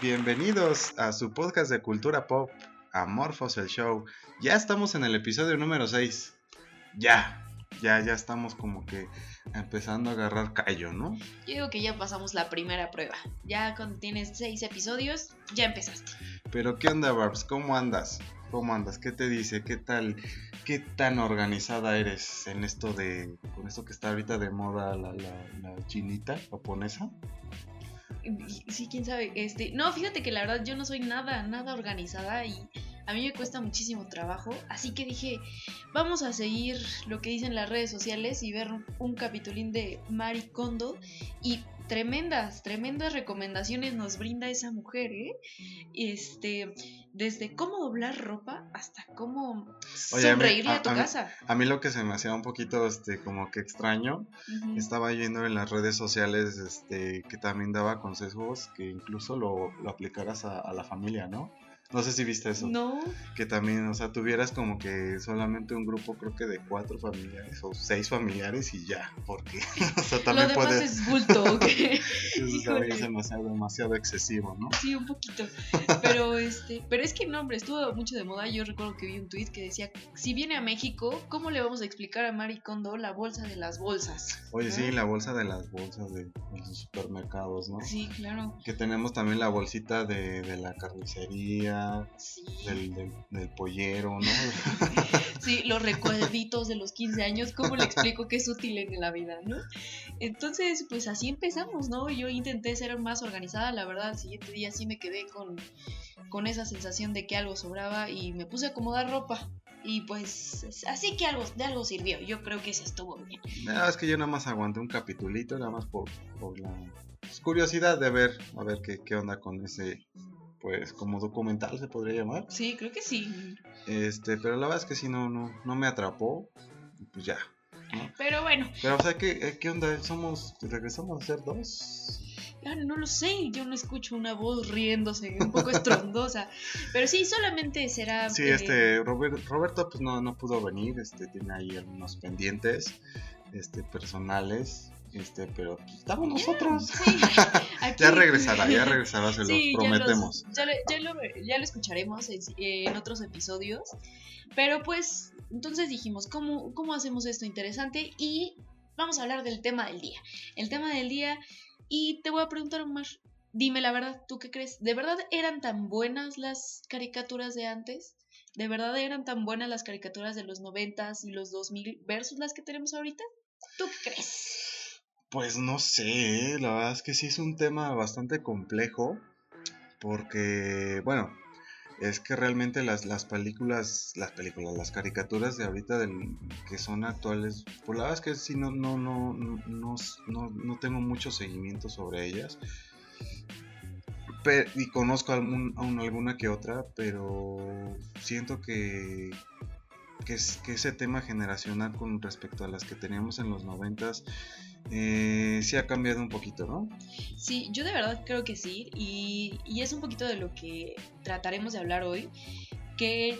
bienvenidos a su podcast de cultura pop, Amorphos el Show. Ya estamos en el episodio número 6. Ya, ya, ya estamos como que empezando a agarrar callo, ¿no? Yo digo que ya pasamos la primera prueba. Ya cuando tienes 6 episodios, ya empezaste. Pero ¿qué onda, Barbs? ¿Cómo andas? ¿Cómo andas? ¿Qué te dice? ¿Qué tal? ¿Qué tan organizada eres en esto de, con esto que está ahorita de moda la, la, la chinita japonesa? Sí, quién sabe. Este, no, fíjate que la verdad yo no soy nada, nada organizada y a mí me cuesta muchísimo trabajo. Así que dije, vamos a seguir lo que dicen las redes sociales y ver un capitulín de Mari Kondo. Y tremendas, tremendas recomendaciones nos brinda esa mujer, ¿eh? Este, desde cómo doblar ropa hasta cómo sonreírle a, tu casa. A mí lo que se me hacía un poquito, este, como que extraño, estaba yendo en las redes sociales, este, que también daba consejos que incluso lo, lo aplicaras a la familia, ¿no? No sé si viste eso. No. Que también, o sea, tuvieras como que solamente un grupo, creo que de cuatro familiares o seis familiares y ya, porque, o sea, también Lo demás es bulto, ¿ok? Eso me hace demasiado excesivo, ¿no? Sí, un poquito. Pero, este, pero es que no, hombre, estuvo mucho de moda. Yo recuerdo que vi un tweet que decía, si viene a México, ¿cómo le vamos a explicar a Mari Kondo la bolsa de las bolsas? Oye, sí, la bolsa de las bolsas de, los supermercados, ¿no? Sí, claro. Que tenemos también la bolsita de, de la carnicería del, pollero, ¿no? sí, los recuerditos de los 15 años, ¿cómo le explico que es útil en la vida, no? Entonces, pues así empezamos, ¿no? Yo intenté ser más organizada, la verdad, el siguiente día sí me quedé con, con esa sensación de que algo sobraba y me puse a acomodar ropa. Y pues así que algo, de algo sirvió. Yo creo que se estuvo bien. No, es que yo nada más aguanté un capitulito, nada más por, por la curiosidad de ver, a ver qué, qué onda con ese pues como documental se podría llamar. Sí, creo que sí. Este, pero la verdad es que sí no, no, no me atrapó, pues ya. Pero bueno. Pero o sea, ¿qué, eh, ¿qué onda? ¿Somos, regresamos a ser dos? Ah, no lo sé, yo no escucho una voz riéndose, un poco estrondosa. pero sí, solamente será. Sí, este, Roberto pues no, no pudo venir, este, tiene ahí algunos pendientes este, personales. Este, pero pues, estamos nosotros. ya regresará, ya regresará, se lo prometemos. Ya, lo, escucharemos en, otros episodios. Pero pues, entonces dijimos, ¿cómo, ¿cómo hacemos esto interesante? Y vamos a hablar del tema del día. El tema del día, y te voy a preguntar, más dime la verdad, ¿tú qué crees? ¿De verdad eran tan buenas las caricaturas de antes? ¿De verdad eran tan buenas las caricaturas de los noventas y los 2000 versus las que tenemos ahorita? ¿Tú qué crees? Pues no sé, ¿eh? la verdad es que sí es un tema bastante complejo, porque, bueno, es que realmente las, las películas, las películas, las caricaturas de ahorita del, que son actuales, pues la verdad es que sí no, no, no, no, no, tengo mucho seguimiento sobre ellas. y conozco algún, alguna que otra, pero siento que, que, es, que ese tema generacional con respecto a las que teníamos en los noventas eh, sí ha cambiado un poquito, ¿no? Sí, yo de verdad creo que sí, y, y es un poquito de lo que trataremos de hablar hoy, que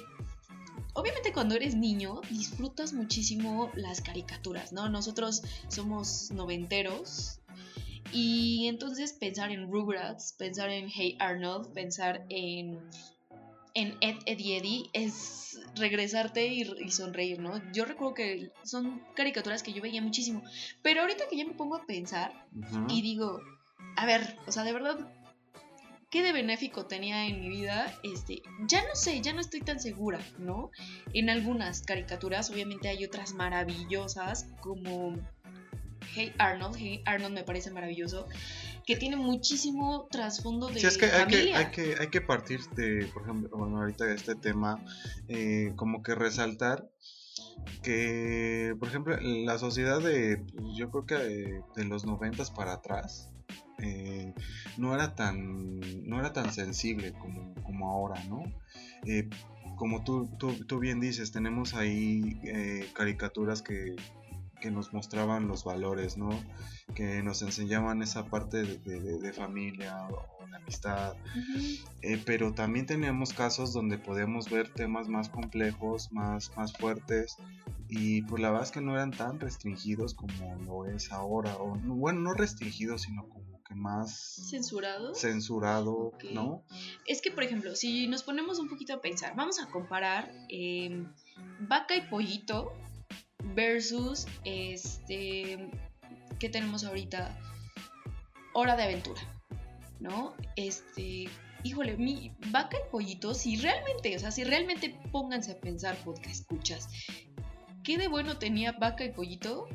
obviamente cuando eres niño disfrutas muchísimo las caricaturas, ¿no? Nosotros somos noventeros y entonces pensar en Rugrats, pensar en Hey Arnold, pensar en en Ed, Eddie Eddie es regresarte y, sonreír, ¿no? Yo recuerdo que son caricaturas que yo veía muchísimo, pero ahorita que ya me pongo a pensar y digo, a ver, o sea, de verdad, ¿qué de benéfico tenía en mi vida? Este, ya no sé, ya no estoy tan segura, ¿no? En algunas caricaturas, obviamente hay otras maravillosas como Hey Arnold, Hey Arnold me parece maravilloso que tiene muchísimo trasfondo de sí, es que Hay que, hay que, hay que partir de, por ejemplo, bueno, ahorita de este tema, eh, como que resaltar que, por ejemplo, la sociedad de, yo creo que de, los noventas para atrás, eh, no era tan no era tan sensible como, como ahora, ¿no? Eh, como tú, tú, tú, bien dices, tenemos ahí caricaturas que, que nos mostraban los valores, ¿no? Que nos enseñaban esa parte de, familia o de amistad. Eh, pero también teníamos casos donde podíamos ver temas más complejos, más, más fuertes. Y pues la verdad es que no eran tan restringidos como lo es ahora. O, bueno, no restringidos, sino como que más censurado. Censurado, ¿no? Es que, por ejemplo, si nos ponemos un poquito a pensar, vamos a comparar eh, Vaca y Pollito versus este que tenemos ahorita Hora de Aventura, ¿no? Este, híjole, mi Vaca y Pollito, si realmente, o sea, si realmente pónganse a pensar podcast escuchas, ¿qué de bueno tenía Vaca y Pollito?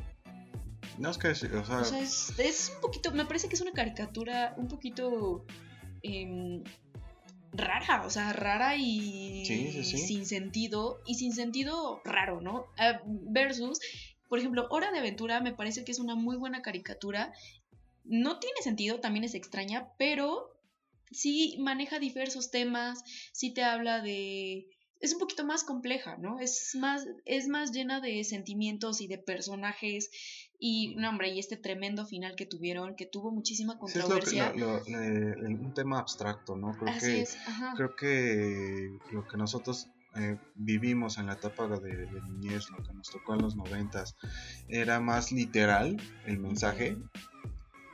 No es que, o sea, o sea es, es, un poquito, me parece que es una caricatura un poquito eh, rara, o sea, rara y sin sentido, y sin sentido raro, ¿no? Uh, versus, por ejemplo, Hora de Aventura me parece que es una muy buena caricatura. No tiene sentido, también es extraña, pero sí maneja diversos temas, sí te habla de es un poquito más compleja, ¿no? Es más, es más llena de sentimientos y de personajes y, no, hombre, y este tremendo final que tuvieron, que tuvo muchísima controversia. es lo, un tema abstracto, ¿no? Creo que, es, Creo que lo que nosotros eh, vivimos en la etapa de, de, niñez, lo que nos tocó en los noventas, era más literal el mensaje.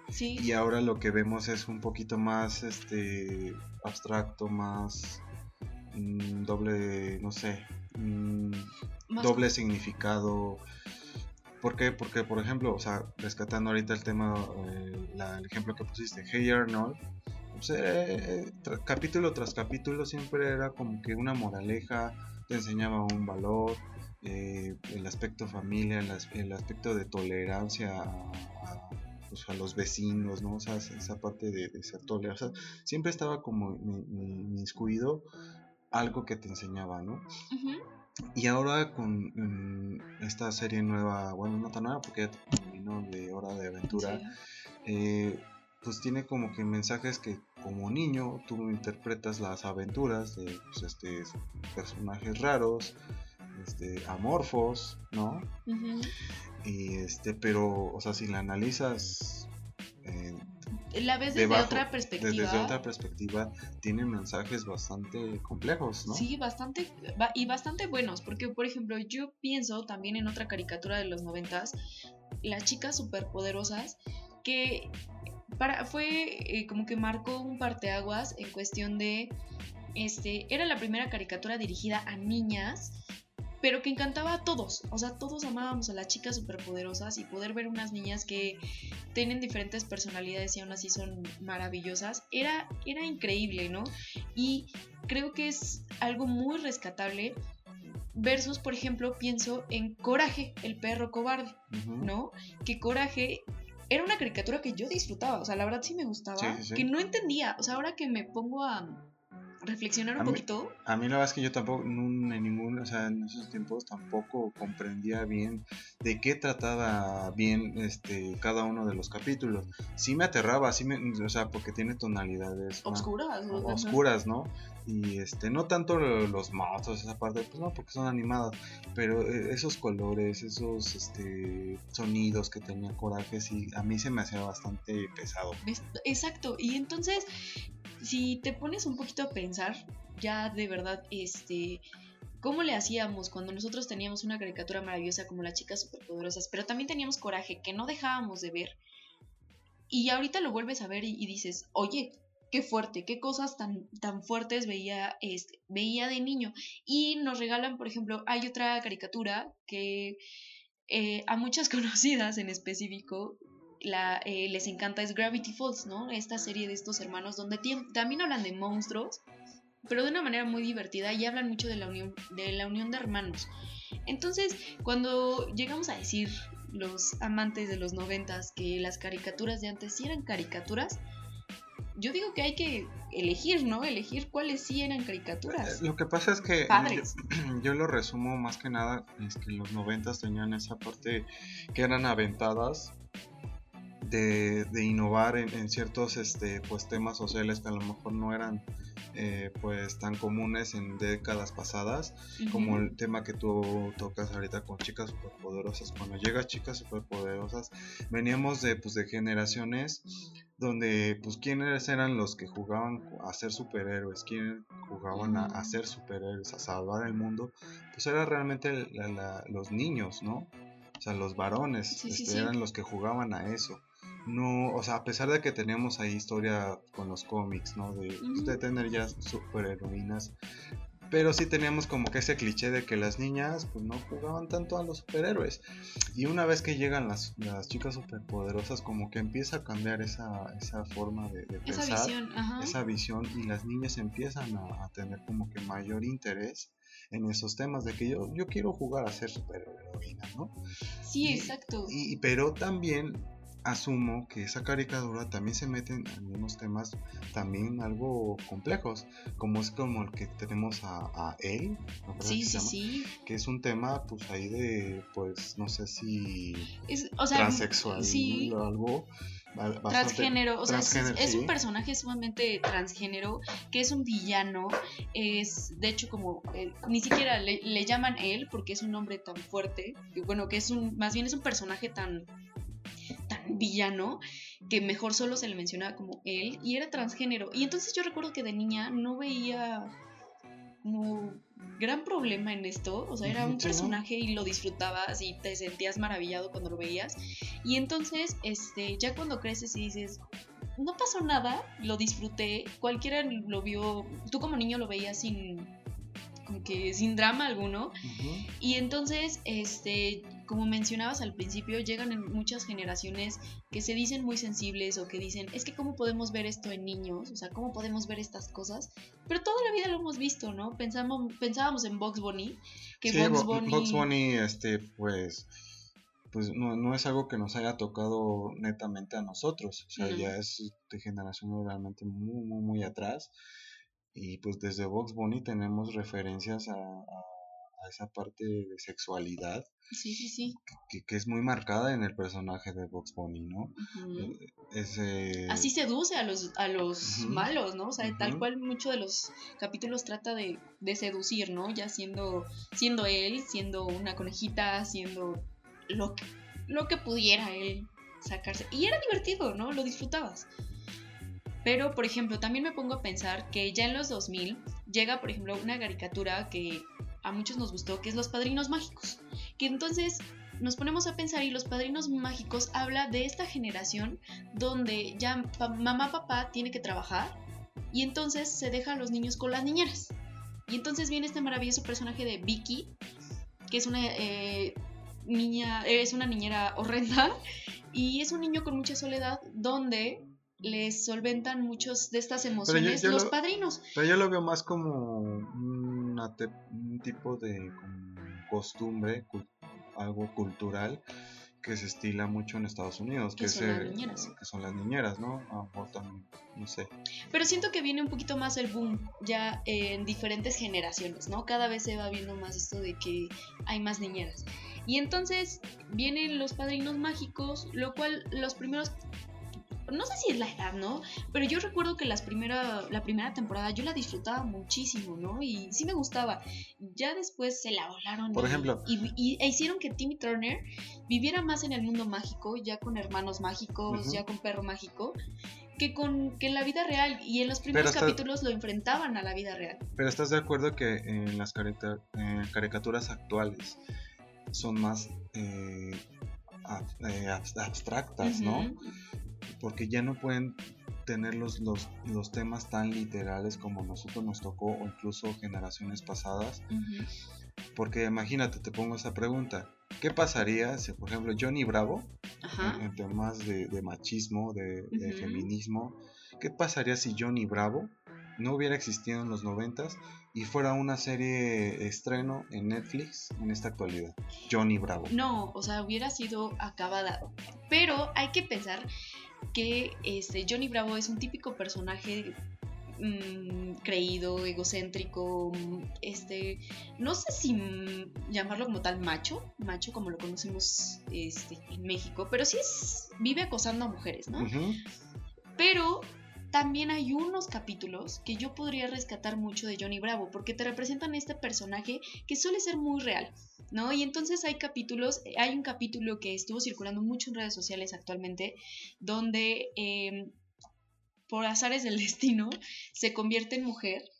Sí. Y ahora lo que vemos es un poquito más este abstracto, más Mm, doble, no sé, mm, doble significado. ¿Por qué? Porque, por ejemplo, o sea, rescatando ahorita el tema, eh, el ejemplo que pusiste, Hey Arnold, pues, eh, capítulo tras capítulo siempre era como que una moraleja, te enseñaba un valor, eh, el aspecto familia, el, aspecto de tolerancia a, pues, los vecinos, ¿no? O sea, esa parte de, de ser siempre estaba como inscuido algo que te enseñaba, ¿no? Y ahora con esta serie nueva, bueno, no tan nueva porque ya terminó de Hora de Aventura, eh, pues tiene como que mensajes que como niño tú interpretas las aventuras de pues, este, personajes raros, este, amorfos, ¿no? Y este, pero, o sea, si la analizas la ves desde otra perspectiva. Desde otra perspectiva tiene mensajes bastante complejos, ¿no? Sí, bastante y bastante buenos, porque por ejemplo yo pienso también en otra caricatura de los noventas, las chicas superpoderosas, que para, fue eh, como que marcó un parteaguas en cuestión de, este, era la primera caricatura dirigida a niñas pero que encantaba a todos. O sea, todos amábamos a las chicas superpoderosas y poder ver unas niñas que tienen diferentes personalidades y aún así son maravillosas, era, era increíble, ¿no? Y creo que es algo muy rescatable. Versus, por ejemplo, pienso en Coraje, el perro cobarde, ¿no? Que Coraje era una caricatura que yo disfrutaba, o sea, la verdad sí me gustaba, que no entendía, o sea, ahora que me pongo a, reflexionar un poquito. a mí la verdad es que yo tampoco, en ningún, o sea, en esos tiempos tampoco comprendía bien de qué trataba bien este cada uno de los capítulos. Sí me aterraba, sí me, o sea, porque tiene tonalidades oscuras, ¿no? oscuras, ¿no? Y este, no tanto los monstruos, esa parte, pues no, porque son animadas, pero eh, esos colores, esos este sonidos que tenía coraje, sí, a mí se me hacía bastante pesado. Exacto, y entonces si te pones un poquito a pensar, ya de verdad, este, ¿cómo le hacíamos cuando nosotros teníamos una caricatura maravillosa como las chicas superpoderosas, pero también teníamos coraje que no dejábamos de ver? Y ahorita lo vuelves a ver y, dices, oye, qué fuerte, qué cosas tan, tan fuertes veía, este, veía de niño. Y nos regalan, por ejemplo, hay otra caricatura que eh, a muchas conocidas en específico la, eh, les encanta es Gravity Falls, ¿no? Esta serie de estos hermanos donde también hablan de monstruos, pero de una manera muy divertida y hablan mucho de la unión de, la unión de hermanos. Entonces, cuando llegamos a decir los amantes de los noventas que las caricaturas de antes sí eran caricaturas, yo digo que hay que elegir, ¿no? Elegir cuáles sí eran caricaturas. Eh, lo que pasa es que yo, lo resumo más que nada, es que los noventas tenían esa parte que eran aventadas de, innovar en, ciertos este, pues, temas sociales que a lo mejor no eran eh, pues tan comunes en décadas pasadas, como el tema que tú tocas ahorita con chicas superpoderosas. Cuando llega chicas superpoderosas, veníamos de, pues, de generaciones donde pues quiénes eran los que jugaban a ser superhéroes, quiénes jugaban a, ser superhéroes, a salvar el mundo, pues era realmente los niños, ¿no? O sea, los varones este, eran los que jugaban a eso. No, o sea, a pesar de que tenemos ahí historia con los cómics, ¿no? De, de tener ya superheroínas, pero sí teníamos como que ese cliché de que las niñas pues no jugaban tanto a los superhéroes. Y una vez que llegan las, las chicas superpoderosas, como que empieza a cambiar esa, esa forma de, pensar, esa visión, esa visión, y las niñas empiezan a, tener como que mayor interés en esos temas de que yo, yo quiero jugar a ser superheroína, ¿no? Sí, exacto. Y, pero también asumo que esa caricatura también se mete en algunos temas también algo complejos, como es como el que tenemos a, él, sí, sí, sí. que es un tema pues ahí de, pues no sé si transexual o algo. transgénero, o sea, es, un personaje sumamente transgénero, que es un villano, es de hecho como, eh, ni siquiera le, le, llaman él porque es un hombre tan fuerte, bueno, que es un, más bien es un personaje tan villano que mejor solo se le mencionaba como él y era transgénero. Y entonces yo recuerdo que de niña no veía como gran problema en esto, o sea, era un personaje y lo disfrutabas y te sentías maravillado cuando lo veías. Y entonces, este, ya cuando creces y dices, no pasó nada, lo disfruté, cualquiera lo vio, tú como niño lo veías sin como que sin drama alguno. Y entonces, este, como mencionabas al principio, llegan en muchas generaciones que se dicen muy sensibles o que dicen, es que cómo podemos ver esto en niños, o sea, cómo podemos ver estas cosas, pero toda la vida lo hemos visto, ¿no? Pensamos, pensábamos en Box Bunny, que Box Bunny... Box Bunny, este, pues pues no, no, es algo que nos haya tocado netamente a nosotros, o sea, ya es de generación realmente muy, muy, muy atrás. Y pues desde Box Bunny tenemos referencias a, a, esa parte de sexualidad. Sí, sí, sí. Que, que, es muy marcada en el personaje de Box Bunny, ¿no? Eh, Así seduce a los, a los malos, ¿no? O sea, tal cual muchos de los capítulos trata de, de, seducir, ¿no? Ya siendo, siendo él, siendo una conejita, siendo lo que, lo que pudiera él sacarse. Y era divertido, ¿no? Lo disfrutabas. Pero, por ejemplo, también me pongo a pensar que ya en los 2000 llega, por ejemplo, una caricatura que a muchos nos gustó, que es Los Padrinos Mágicos. Que entonces nos ponemos a pensar y Los Padrinos Mágicos habla de esta generación donde ya mamá, papá tiene que trabajar y entonces se deja a los niños con las niñeras. Y entonces viene este maravilloso personaje de Vicky, que es una eh, niña, es una niñera horrenda y es un niño con mucha soledad donde les solventan muchos de estas emociones los padrinos. Pero yo lo veo más como un tipo de costumbre, algo cultural que se estila mucho en Estados Unidos, que, son, las niñeras. que son las niñeras, ¿no? también, no sé. Pero siento que viene un poquito más el boom ya en diferentes generaciones, ¿no? Cada vez se va viendo más esto de que hay más niñeras. Y entonces vienen los padrinos mágicos, lo cual los primeros no sé si es la edad, ¿no? Pero yo recuerdo que las primera, la primera temporada yo la disfrutaba muchísimo, ¿no? Y sí me gustaba. Ya después se la volaron. Por ejemplo. Y, e hicieron que Timmy Turner viviera más en el mundo mágico, ya con hermanos mágicos, ya con perro mágico. Que, con, que en la vida real y en los primeros capítulos lo enfrentaban a la vida real. Pero estás de acuerdo que en las caricaturas actuales son más eh, eh, abstractas, ¿no? Porque ya no pueden tener los, los, los, temas tan literales como nosotros nos tocó o incluso generaciones pasadas. Porque imagínate, te pongo esa pregunta. ¿Qué pasaría si, por ejemplo, Johnny Bravo, en, temas de, machismo, de, feminismo, qué pasaría si Johnny Bravo no hubiera existido en los noventas y fuera una serie estreno en Netflix en esta actualidad? Johnny Bravo. No, o sea, hubiera sido acabada. Pero hay que pensar que este, Johnny Bravo es un típico personaje mm, creído, egocéntrico, este, no sé si llamarlo como tal macho, macho como lo conocemos este, en México, pero sí es, vive acosando a mujeres, ¿no? Pero también hay unos capítulos que yo podría rescatar mucho de Johnny Bravo, porque te representan este personaje que suele ser muy real, ¿no? Y entonces hay capítulos, hay un capítulo que estuvo circulando mucho en redes sociales actualmente, donde em, por azares del destino se convierte en mujer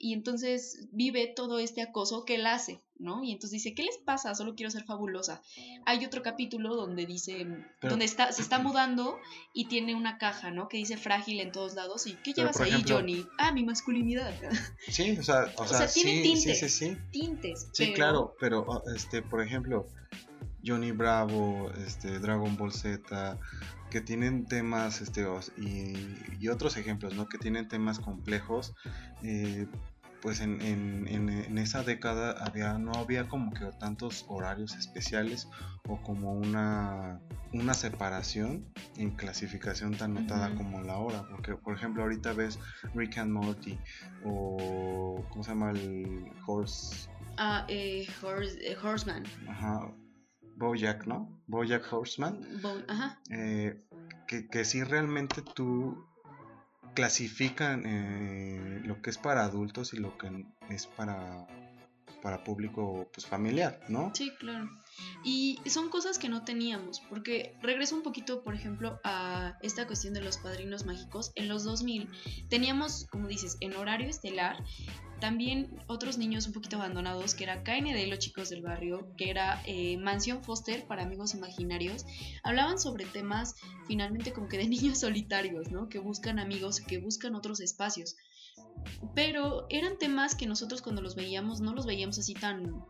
y entonces vive todo este acoso que él hace, ¿no? Y entonces dice, ¿qué les pasa? Solo quiero ser fabulosa. Hay otro capítulo donde dice, donde está, se está mudando y tiene una caja, ¿no? Que dice frágil en todos lados. ¿Y qué llevas ahí, Johnny? Ah, mi masculinidad. Sí, o sea, o, sea, tiene tintes. Sí, sí, sí. Tintes. Sí, claro, pero, este, por ejemplo, Johnny Bravo, este, Dragon Ball Z, que tienen temas este, y, otros ejemplos, ¿no? Que tienen temas complejos. Eh, pues en, en, esa década había, no había como que tantos horarios especiales o como una, una separación en clasificación tan notada como la hora. Porque, por ejemplo, ahorita ves Rick and Morty o. ¿Cómo se llama el Horse? Ah, eh, horse, eh, Horseman. Ajá. Bojack, ¿no? Bojack Horseman. Ajá. Eh, que, que si realmente tú clasifican eh, lo que es para adultos y lo que es para, para público pues familiar, ¿no? Sí, claro. Y son cosas que no teníamos, porque regreso un poquito, por ejemplo, a esta cuestión de los padrinos mágicos. En los 2000 teníamos, como dices, en horario estelar también otros niños un poquito abandonados, que era KND, los chicos del barrio, que era eh, Mansión Foster para amigos imaginarios, hablaban sobre temas finalmente como que de niños solitarios, ¿no? Que buscan amigos, que buscan otros espacios. Pero eran temas que nosotros cuando los veíamos no los veíamos así tan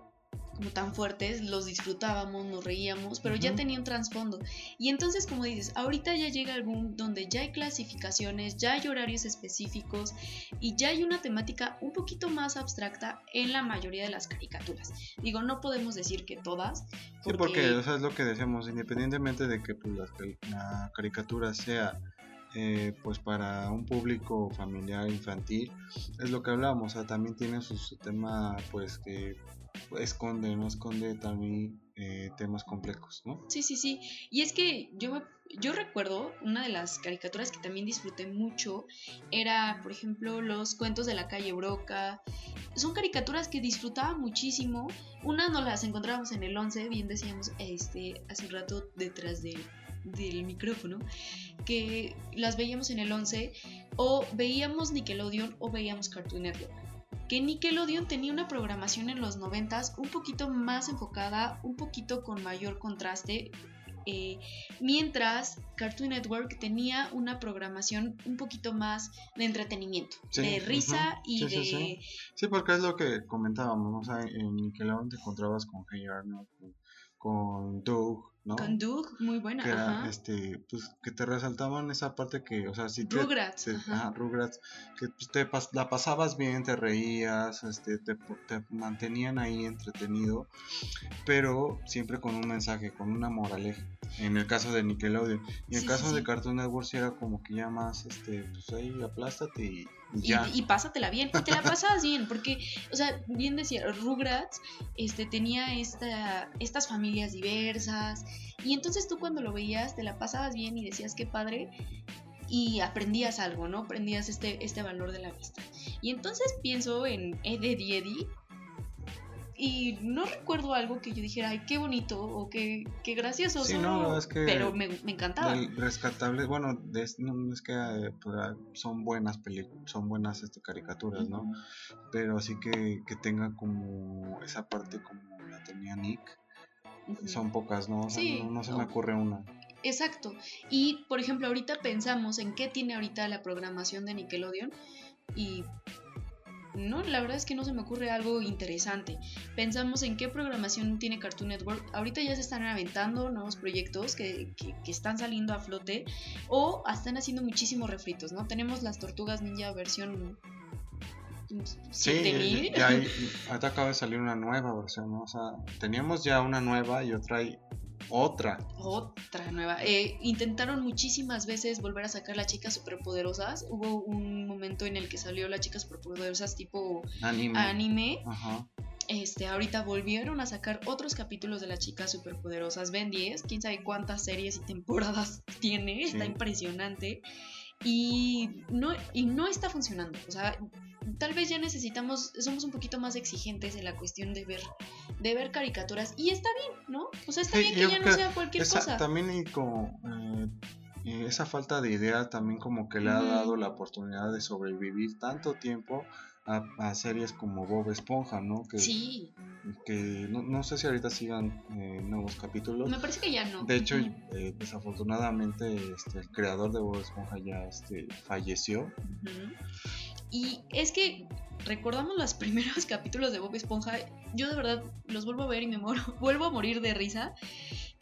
como tan fuertes, los disfrutábamos, nos reíamos, pero ya tenía un trasfondo. Y entonces, como dices, ahorita ya llega algún donde ya hay clasificaciones, ya hay horarios específicos y ya hay una temática un poquito más abstracta en la mayoría de las caricaturas. Digo, no podemos decir que todas. Sí, porque o es lo que decíamos, independientemente de que pues, la, caricatura sea eh, pues para un público familiar infantil es lo que hablamos o sea también tiene su, su tema pues que esconde, no esconde también eh, temas complejos, ¿no? Sí, sí, sí. Y es que yo, yo recuerdo una de las caricaturas que también disfruté mucho era, por ejemplo, los cuentos de la calle Broca. Son caricaturas que disfrutaba muchísimo. Una nos las encontrábamos en el 11, bien decíamos este, hace un rato detrás del micrófono, que las veíamos en el 11 o veíamos Nickelodeon o veíamos Cartoon Network que Nickelodeon tenía una programación en los 90 un poquito más enfocada, un poquito con mayor contraste, eh, mientras Cartoon Network tenía una programación un poquito más de entretenimiento, de risa y de... Sí, porque es lo que comentábamos, o sea, en Nickelodeon te encontrabas con Hey Arnold, con Doug, ¿no? Con Doug, muy buena, que era, este, pues, que te resaltaban esa parte que, o sea, si te, Rugrats, Rugrats, que pues, te la pasabas bien, te reías, este, te, te, mantenían ahí entretenido, pero siempre con un mensaje, con una moraleja, en el caso de Nickelodeon, y en el caso de Cartoon Network sí era como que ya más, este, pues ahí aplástate y y, pásatela bien, y te la pasabas bien, porque, o sea, bien decía, Rugrats este, tenía esta, estas familias diversas, y entonces tú cuando lo veías te la pasabas bien y decías qué padre, y aprendías algo, ¿no? Aprendías este, este valor de la vista. Y entonces pienso en Eddie Eddie, y no recuerdo algo que yo dijera, ay, qué bonito o qué, qué gracioso. Sí, no, es que pero me, me encantaba. Rescatable, bueno, no, es que eh, pues, ah, son buenas películas, son buenas este, caricaturas, ¿no? Pero así que, que tenga como esa parte como la tenía Nick, son pocas, ¿no? sí, no, se me ocurre una. Exacto. Y, por ejemplo, ahorita pensamos en qué tiene ahorita la programación de Nickelodeon y no, la verdad es que no se me ocurre algo interesante. Pensamos en qué programación tiene Cartoon Network. Ahorita ya se están aventando nuevos proyectos que, están saliendo a flote o están haciendo muchísimos refritos, ¿no? Tenemos las Tortugas Ninja versión Sí, ya acaba de salir una nueva versión, ¿no? O sea, teníamos ya una nueva y otra hay otra. Otra nueva. Eh, intentaron muchísimas veces volver a sacar las chicas superpoderosas. Hubo un momento en el que salió las chicas superpoderosas tipo anime. Este, ahorita volvieron a sacar otros capítulos de las chicas superpoderosas. Ven 10, quién sabe cuántas series y temporadas tiene. Está impresionante. Y no, y no está funcionando. O sea, tal vez ya necesitamos, somos un poquito más exigentes en la cuestión de ver, de ver caricaturas. Y está bien, ¿no? O sea, está bien que ya no sea cualquier cosa. También y como eh, esa falta de idea también como que le ha dado la oportunidad de sobrevivir tanto tiempo a, series como Bob Esponja, ¿no? Que, sí. Que no, sé si ahorita sigan eh, nuevos capítulos. Me parece que ya no. De hecho, eh, desafortunadamente este, el creador de Bob Esponja ya este, falleció. Y es que recordamos los primeros capítulos de Bob Esponja. Yo de verdad los vuelvo a ver y me muero. vuelvo a morir de risa.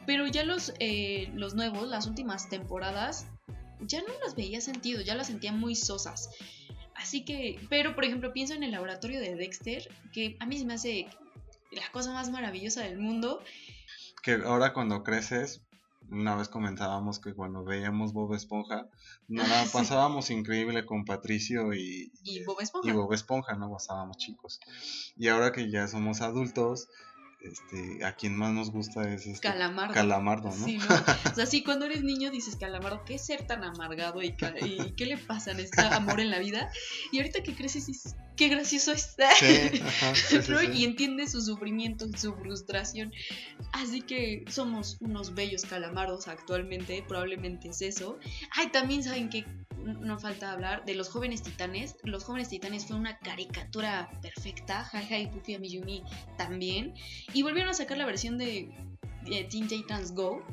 Pero ya los, eh, los nuevos, las últimas temporadas, ya no las veía sentido, ya las sentía muy sosas. Así que, pero por ejemplo, pienso en el laboratorio de Dexter, que a mí se me hace la cosa más maravillosa del mundo. Que ahora cuando creces, una vez comentábamos que cuando veíamos Bob Esponja, nos la pasábamos increíble con Patricio y, y, Bob Esponja. Y Bob Esponja, ¿no? Pasábamos chicos. Y ahora que ya somos adultos, este, a quien más nos gusta es este Calamardo. Calamardo, ¿no? Sí, O sea, sí, cuando eres niño dices Calamardo, ¿qué ser tan amargado y, qué le pasa? ¿Está amor en la vida? Y ahorita que creces dices, qué gracioso está. Sí, y entiendes su sufrimiento y su frustración. Así que somos unos bellos calamardos actualmente, probablemente es eso. Ay, también saben que no falta hablar de los jóvenes titanes. Los jóvenes titanes fue una caricatura perfecta. Jaja y Puffy Amiyumi también. Y volvieron a sacar la versión de Teen Titans Go,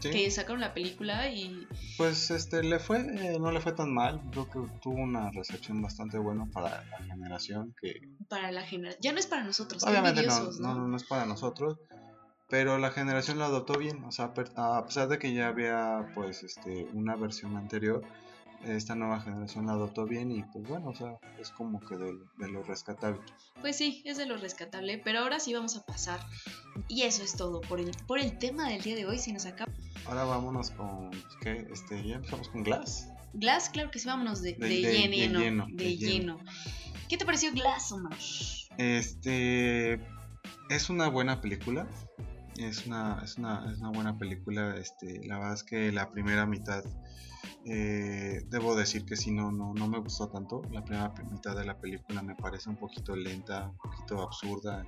que sacaron la película y... Pues este, le fue, eh, no le fue tan mal, creo que tuvo una recepción bastante buena para la generación que... Para la generación, ya no es para nosotros, obviamente no, no, no, es para nosotros, pero la generación lo adoptó bien, o sea, a pesar de que ya había pues este, una versión anterior, esta nueva generación la adoptó bien y pues bueno, o sea, es como que de, lo rescatable. Pues sí, es de lo rescatable, pero ahora sí vamos a pasar. Y eso es todo por el, por el tema del día de hoy, si nos acaba. Ahora vámonos con, ¿qué? Este, ¿Ya empezamos con Glass? Glass, claro que sí, vámonos de, de, lleno, de, lleno, ¿Qué te pareció Glass, Omar? Este, es una buena película. Es una, es una, es una buena película. Este, la verdad es que la primera mitad eh, debo decir que si no, no, no me gustó tanto. La primera mitad de la película me parece un poquito lenta, un poquito absurda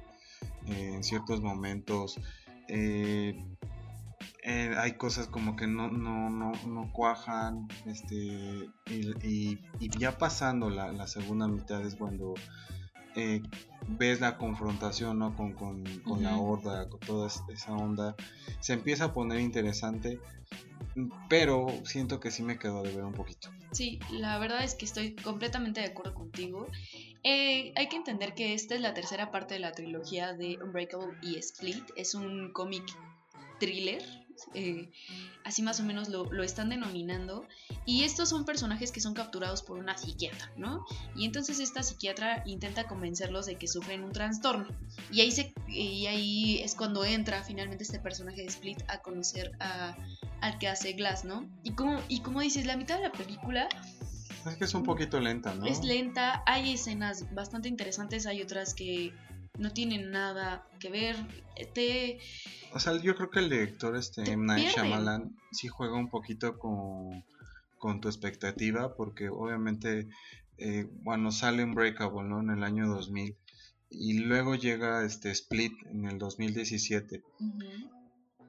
eh, en ciertos momentos. Eh, hay cosas como que no, no, no, no cuajan. Este, y, ya pasando la, la, segunda mitad es cuando ves la confrontación ¿no? con, con, con la horda, con toda esa onda. Se empieza a poner interesante pero siento que sí me quedó de ver un poquito. Sí, la verdad es que estoy completamente de acuerdo contigo. Eh, hay que entender que esta es la tercera parte de la trilogía de Unbreakable y Split. Es un cómic thriller eh, así más o menos lo, están denominando. Y estos son personajes que son capturados por una psiquiatra, ¿no? Y entonces esta psiquiatra intenta convencerlos de que sufren un trastorno. Y ahí, se, y ahí es cuando entra finalmente este personaje de Split a conocer a, al que hace Glass, ¿no? Y como, y como dices, la mitad de la película... Es que es un poquito lenta, ¿no? Es lenta, hay escenas bastante interesantes, hay otras que no tienen nada que ver. Te, o sea, yo creo que el director, este, M. Night Shyamalan, sí juega un poquito con, tu expectativa, porque obviamente, eh, bueno, sale Unbreakable, ¿no? En el año 2000, y luego llega este Split en el 2017.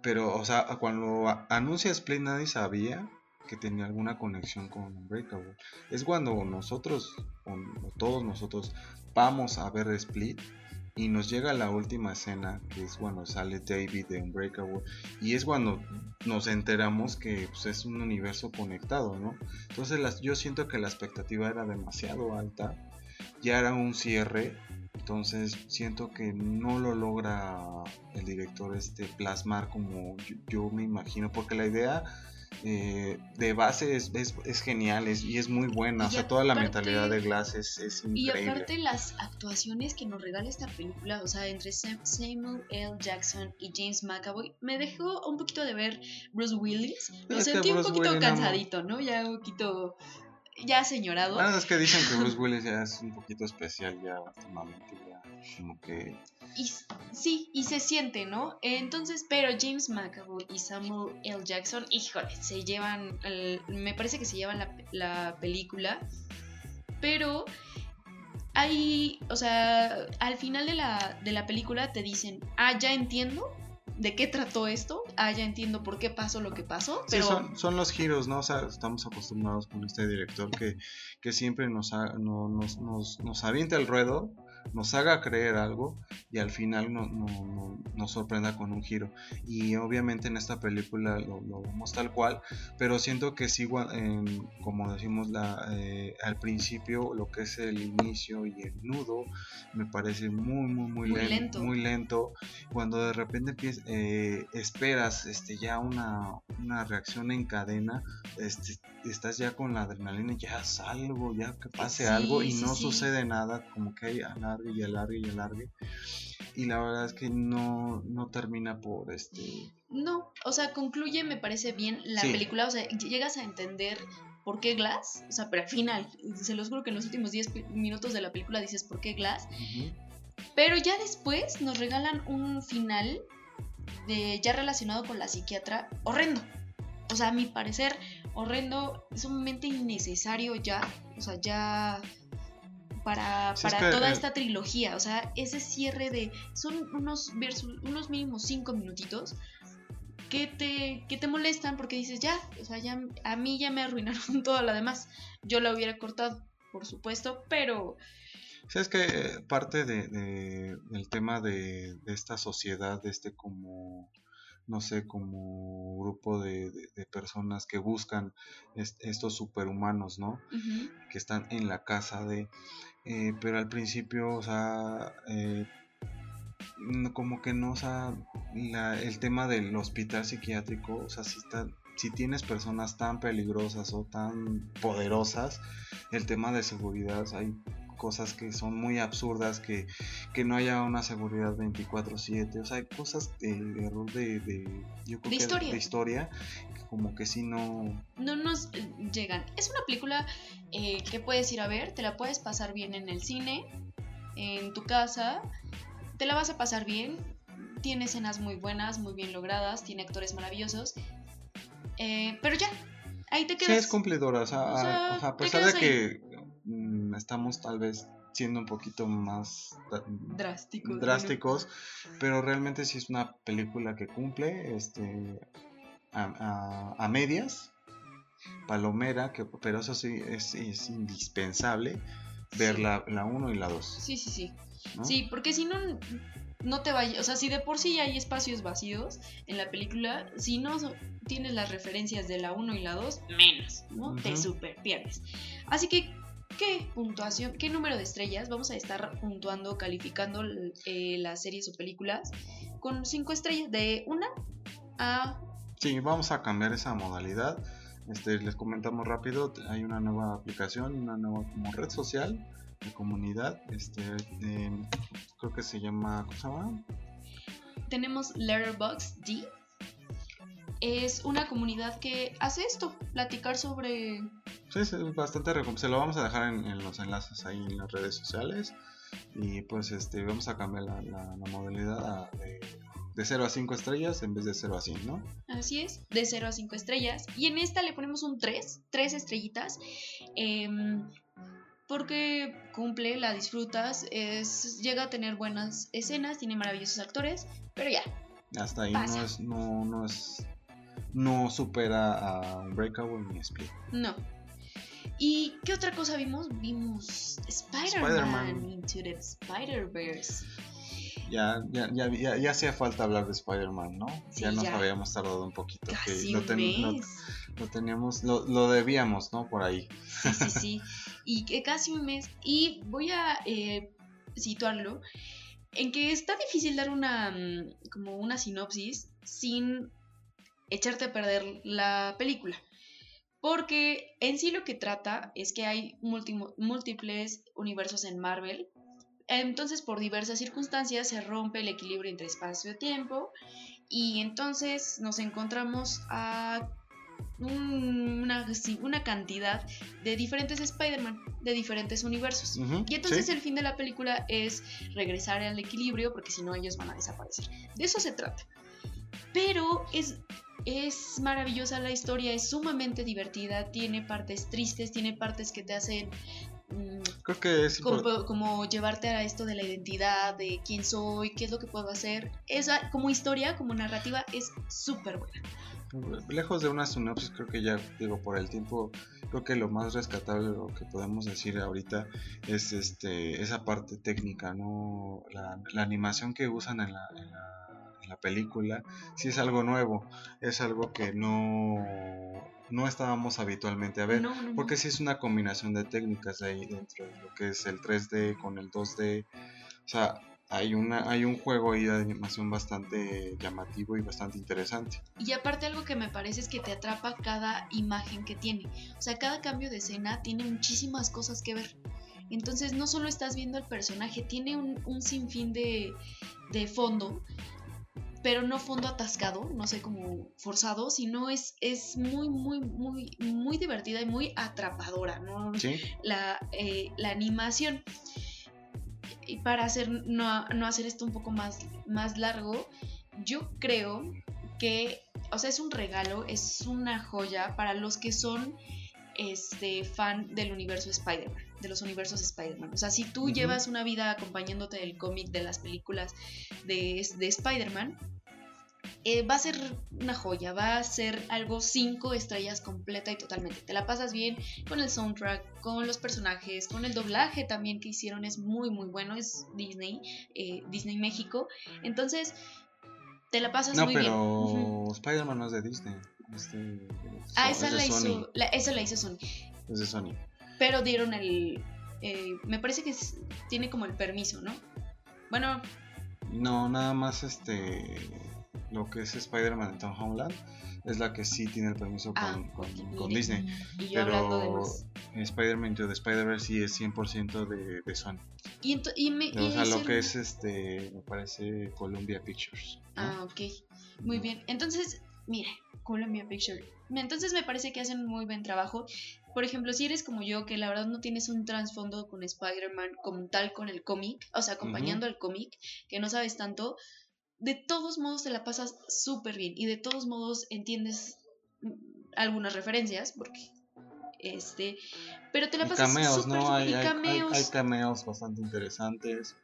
Pero, o sea, cuando anuncia Split nadie sabía que tenía alguna conexión con Unbreakable. Es cuando nosotros, o todos nosotros, vamos a ver Split y nos llega la última escena, que es cuando sale David de Unbreakable, y es cuando nos enteramos que pues, es un universo conectado, ¿no? Entonces las, yo siento que la expectativa era demasiado alta, ya era un cierre, entonces siento que no lo logra el director este plasmar como yo me imagino, porque la idea eh, de base es, es, genial y es muy buena. o sea, toda la mentalidad de Glass es, increíble. Y aparte las actuaciones que nos regala esta película, o sea, entre Samuel L. Jackson y James McAvoy, me dejó un poquito de ver Bruce Willis. Lo sentí un poquito cansadito, ¿no? Ya un poquito ya señorado. Bueno, es que dicen que Bruce Willis ya es un poquito especial ya últimamente, ya como que... Y, sí, y se siente, ¿no? Entonces, pero James McAvoy y Samuel L. Jackson, híjole, se llevan, me parece que se llevan la, la película, pero hay, o sea, al final de la, de la película te dicen, ah, ya entiendo de qué trató esto, ah, ya entiendo por qué pasó lo que pasó, Sí, pero son, son los giros, ¿no? O sea, estamos acostumbrados con este director que, que siempre nos, ha- no- nos, nos, nos avienta el ruedo, nos haga creer algo y al final no- no- no- nos sorprenda con un giro. Y obviamente en esta película lo, lo vemos tal cual, pero siento que sí, en- como decimos la, eh, al principio, lo que es el inicio y el nudo, me parece muy, muy, muy, Muy len- lento. muy lento. Cuando de repente eh, esperas este, ya una, una reacción en cadena, este, estás ya con la adrenalina, ya haz algo, ya que pase Sí, algo y sí, no sí. sucede nada, como que hay alargue y alargue y alargue. Y la verdad es que no, no termina por este. no, o sea, concluye, me parece bien la Sí. película, o sea, llegas a entender por qué Glass, o sea, pero al final, se los juro que en los últimos 10 pi- minutos de la película dices por qué Glass, pero ya después nos regalan un final de ya relacionado con la psiquiatra horrendo. O sea, a mi parecer, horrendo, sumamente innecesario ya, o sea, ya para, Sí, es para que toda el- esta trilogía, o sea, ese cierre de son unos versus, unos mínimos cinco minutitos que te que te molestan porque dices, ya, o sea, ya a mí ya me arruinaron todo lo demás. Yo la hubiera cortado, por supuesto, pero ¿Sabes que eh, parte de, de- del tema de, de esta sociedad, de este como, no sé, como grupo de, personas que buscan est- estos superhumanos, ¿no? Que están en la casa de... eh, pero al principio, o sea, eh, como que no, o sea, la- el tema del hospital psiquiátrico, o sea, si, está, si tienes personas tan peligrosas o tan poderosas, el tema de seguridad, o sea, hay cosas que son muy absurdas, que, que no haya una seguridad 24/7, o sea, hay cosas de, de error de, de, yo creo De que historia. de historia, que como que si no... no nos eh, llegan. Es una película eh, que puedes ir a ver, te la puedes pasar bien en el cine, en tu casa, te la vas a pasar bien. Tiene escenas muy buenas, muy bien logradas, tiene actores maravillosos. Eh, pero ya, ahí te Sí, quedas. es cumplidora, o sea, O a- sea, o sea, a te pesar de que mm, estamos tal vez siendo un poquito más da- Drástico. drásticos, pero realmente sí es una película que cumple este a, a- a medias, palomera, que, pero eso sí es, es indispensable ver Sí. la, la 1 y la 2. Sí, sí, sí. ¿no? Sí, porque si no, no te vayas. O sea, si de por sí hay espacios vacíos en la película, si no tienes las referencias de la 1 y la 2, menos, ¿no? Te Ujú. super pierdes. Así que, ¿qué puntuación, qué número de estrellas vamos a estar puntuando, calificando eh, las series o películas con 5 estrellas? De 1 a. Sí, vamos a cambiar esa modalidad. Este, les comentamos rápido, hay una nueva aplicación, una nueva como red social de comunidad. Este, em, creo que se llama, ¿cómo se llama? Tenemos Letterboxd D. Es una comunidad que hace esto, platicar sobre Sí, es bastante recom- Se lo vamos a dejar en, en los enlaces ahí en las redes sociales. Y pues este vamos a cambiar la, la- la modalidad a- de, de 0 a 5 estrellas en vez de 0 a 100, ¿no? Así es, de 0 a 5 estrellas. Y en esta le ponemos un 3, 3 estrellitas. em, porque cumple, la disfrutas, es, llega a tener buenas escenas, tiene maravillosos actores, pero ya, Hasta ahí Pasa. no es, no, no es, no supera a Unbreakable ni Split. no. ¿Y qué otra cosa vimos? Vimos Spider-Man Spider-Man. Into the Spider-Verse. Ya, ya, ya, ya, ya hacía falta hablar de Spider-Man, ¿no? Sí, ya nos ya. habíamos tardado un poquito. que Casi lo, un ten- lo- mes. lo teníamos, lo, lo debíamos, ¿no? Por ahí. Sí, sí, sí. Y que casi un mes. Y voy a eh, situarlo en que está difícil dar una mm, como una sinopsis sin echarte a perder la película. Porque en sí lo que trata es que hay múltiples universos en Marvel. Entonces, por diversas circunstancias, se rompe el equilibrio entre espacio-tiempo. Y entonces nos encontramos a un- una, una cantidad de diferentes Spider-Man, de diferentes universos. Y entonces sí. el fin de la película es regresar al equilibrio, porque si no ellos van a desaparecer. De eso se trata. Pero es, es maravillosa la historia, es sumamente divertida, tiene partes tristes, tiene partes que te hacen Creo que es como, como llevarte a esto de la identidad, de quién soy, qué es lo que puedo hacer. Esa, como historia, como narrativa, es súper buena. lejos de una sinopsis, creo que ya, digo, por el tiempo, creo que lo más rescatable, lo que podemos decir ahorita es este esa parte técnica, ¿no? La, la animación que usan en la, en la, en la película, sí es algo nuevo, es algo que no, no estábamos habitualmente a ver. No, no, no. Porque sí es una combinación de técnicas ahí dentro de lo que es el 3D con el 2D. O sea, hay, una, hay un juego ahí de animación bastante llamativo y bastante interesante. Y aparte algo que me parece es que te atrapa cada imagen que tiene. O sea, cada cambio de escena tiene muchísimas cosas que ver. Entonces no solo estás viendo al personaje, tiene un, un sinfín de, de fondo, pero no fondo atascado, no sé, como forzado, sino es, es muy, muy, muy, muy divertida y muy atrapadora, ¿no? ¿Sí? la, eh, la animación. Y para hacer, no, no hacer esto un poco más, más largo, yo creo que, o sea, es un regalo, es una joya para los que son este, fan del universo Spider-Man, de los universos Spider-Man. O sea, si tú llevas una vida acompañándote del cómic, de las películas de, de Spider-Man, eh, va a ser una joya, va a ser algo cinco estrellas completa y totalmente. Te la pasas bien con el soundtrack, con los personajes, con el doblaje también que hicieron es muy muy bueno, es Disney, eh, Disney México. Entonces, te la pasas No, muy pero bien. Ujú. Spider-Man no es de Disney. es de- Ah, es esa de la hizo, la- esa la hizo Sony. Es de Sony. Pero dieron el, eh, me parece que es- tiene como el permiso, ¿no? Bueno, No, nada más este. Lo que es Spider-Man en Tom Holland es la que sí tiene el permiso con, ah, con- mire, Disney. Y de Pero. Spider-Man the Spider-Verse sí es 100% de, de Sony. Y, me, O sea, lo que es este, me parece Columbia Pictures. ¿no? Ah, ok. Muy bien. Entonces, mira, Columbia Picture. Entonces me parece que hacen muy buen trabajo. Por ejemplo, si eres como yo, que la verdad no tienes un trasfondo con Spider-Man como tal con el cómic, o sea, acompañando al cómic, que no sabes tanto, de todos modos te la pasas súper bien y de todos modos entiendes mm, algunas referencias, porque este, pero te la pasas cameos, súper ¿no? Hay, y hay- hay- cameos. hay cameos bastante interesantes.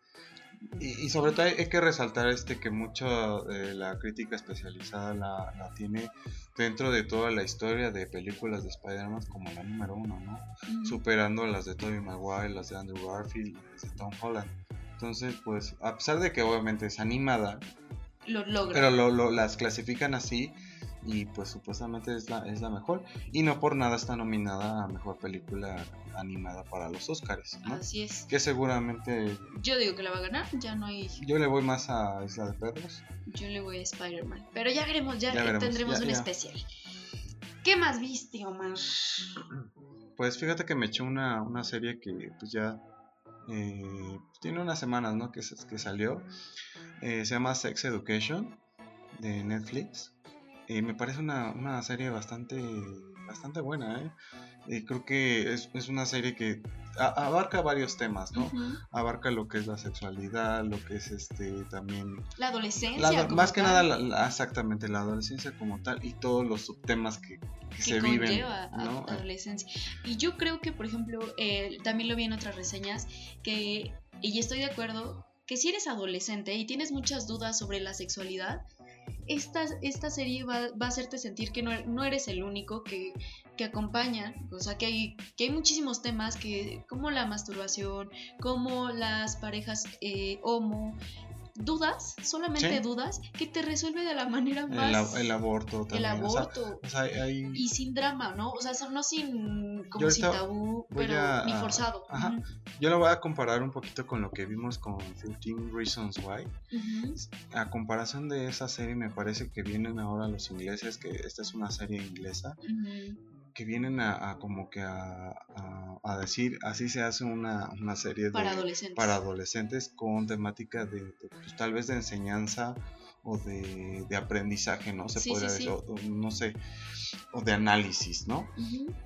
Y, y sobre todo hay, que resaltar este que mucha de la crítica especializada la, la tiene dentro de toda la historia de películas de Spider-Man como la número uno, ¿no? Superando las de Tobey Maguire, las de Andrew Garfield y las de Tom Holland. Entonces, pues, a pesar de que obviamente es animada, lo logra. pero lo, lo- las clasifican así y pues supuestamente es la, es la mejor. Y no por nada está nominada a mejor película animada para los Oscars, ¿no? Así es. Que seguramente Yo digo que la va a ganar, ya no hay yo le voy más a Isla de Perros. Yo le voy a Spider-Man. Pero ya veremos, ya, Ya veremos, tendremos ya, un ya. especial. ¿Qué más viste, Omar? Pues fíjate que me eché una, una serie que pues ya eh, tiene unas semanas, ¿no? Que, que salió. Eh, se llama Sex Education de Netflix. Y me parece una, una serie bastante, bastante buena, ¿eh? Y creo que es, es una serie que a- abarca varios temas, ¿no? Abarca lo que es la sexualidad, lo que es este también La adolescencia. La ado- como más que nada, la- la- exactamente, la adolescencia como tal y todos los subtemas que, que que se viven. conlleva a- ¿no? adolescencia. Y yo creo que, por ejemplo, eh, también lo vi en otras reseñas, que, y estoy de acuerdo, que si eres adolescente y tienes muchas dudas sobre la sexualidad, esta, esta serie va, a hacerte sentir que no, no eres el único que, que acompaña, o sea, que hay, que hay muchísimos temas que, como la masturbación, como las parejas eh, homo, dudas, solamente Sí. dudas, que te resuelve de la manera el, más... el aborto el también. o sea, aborto. o sea, hay- hay- y sin drama, ¿no? O sea, no sin como sin tabú, pero a- ni forzado. ajá. Yo lo voy a comparar un poquito con lo que vimos con 13 Reasons Why. A comparación de esa serie, me parece que vienen ahora los ingleses, que esta es una serie inglesa, Ujú. Que vienen a, a como que a, a- a decir, así se hace una, una serie de, Para adolescentes. para adolescentes con temática de, de, pues, tal vez de enseñanza o de, de aprendizaje, ¿no? Se Sí, podría sí, sí. decir, o- o no sé, o de análisis, ¿no?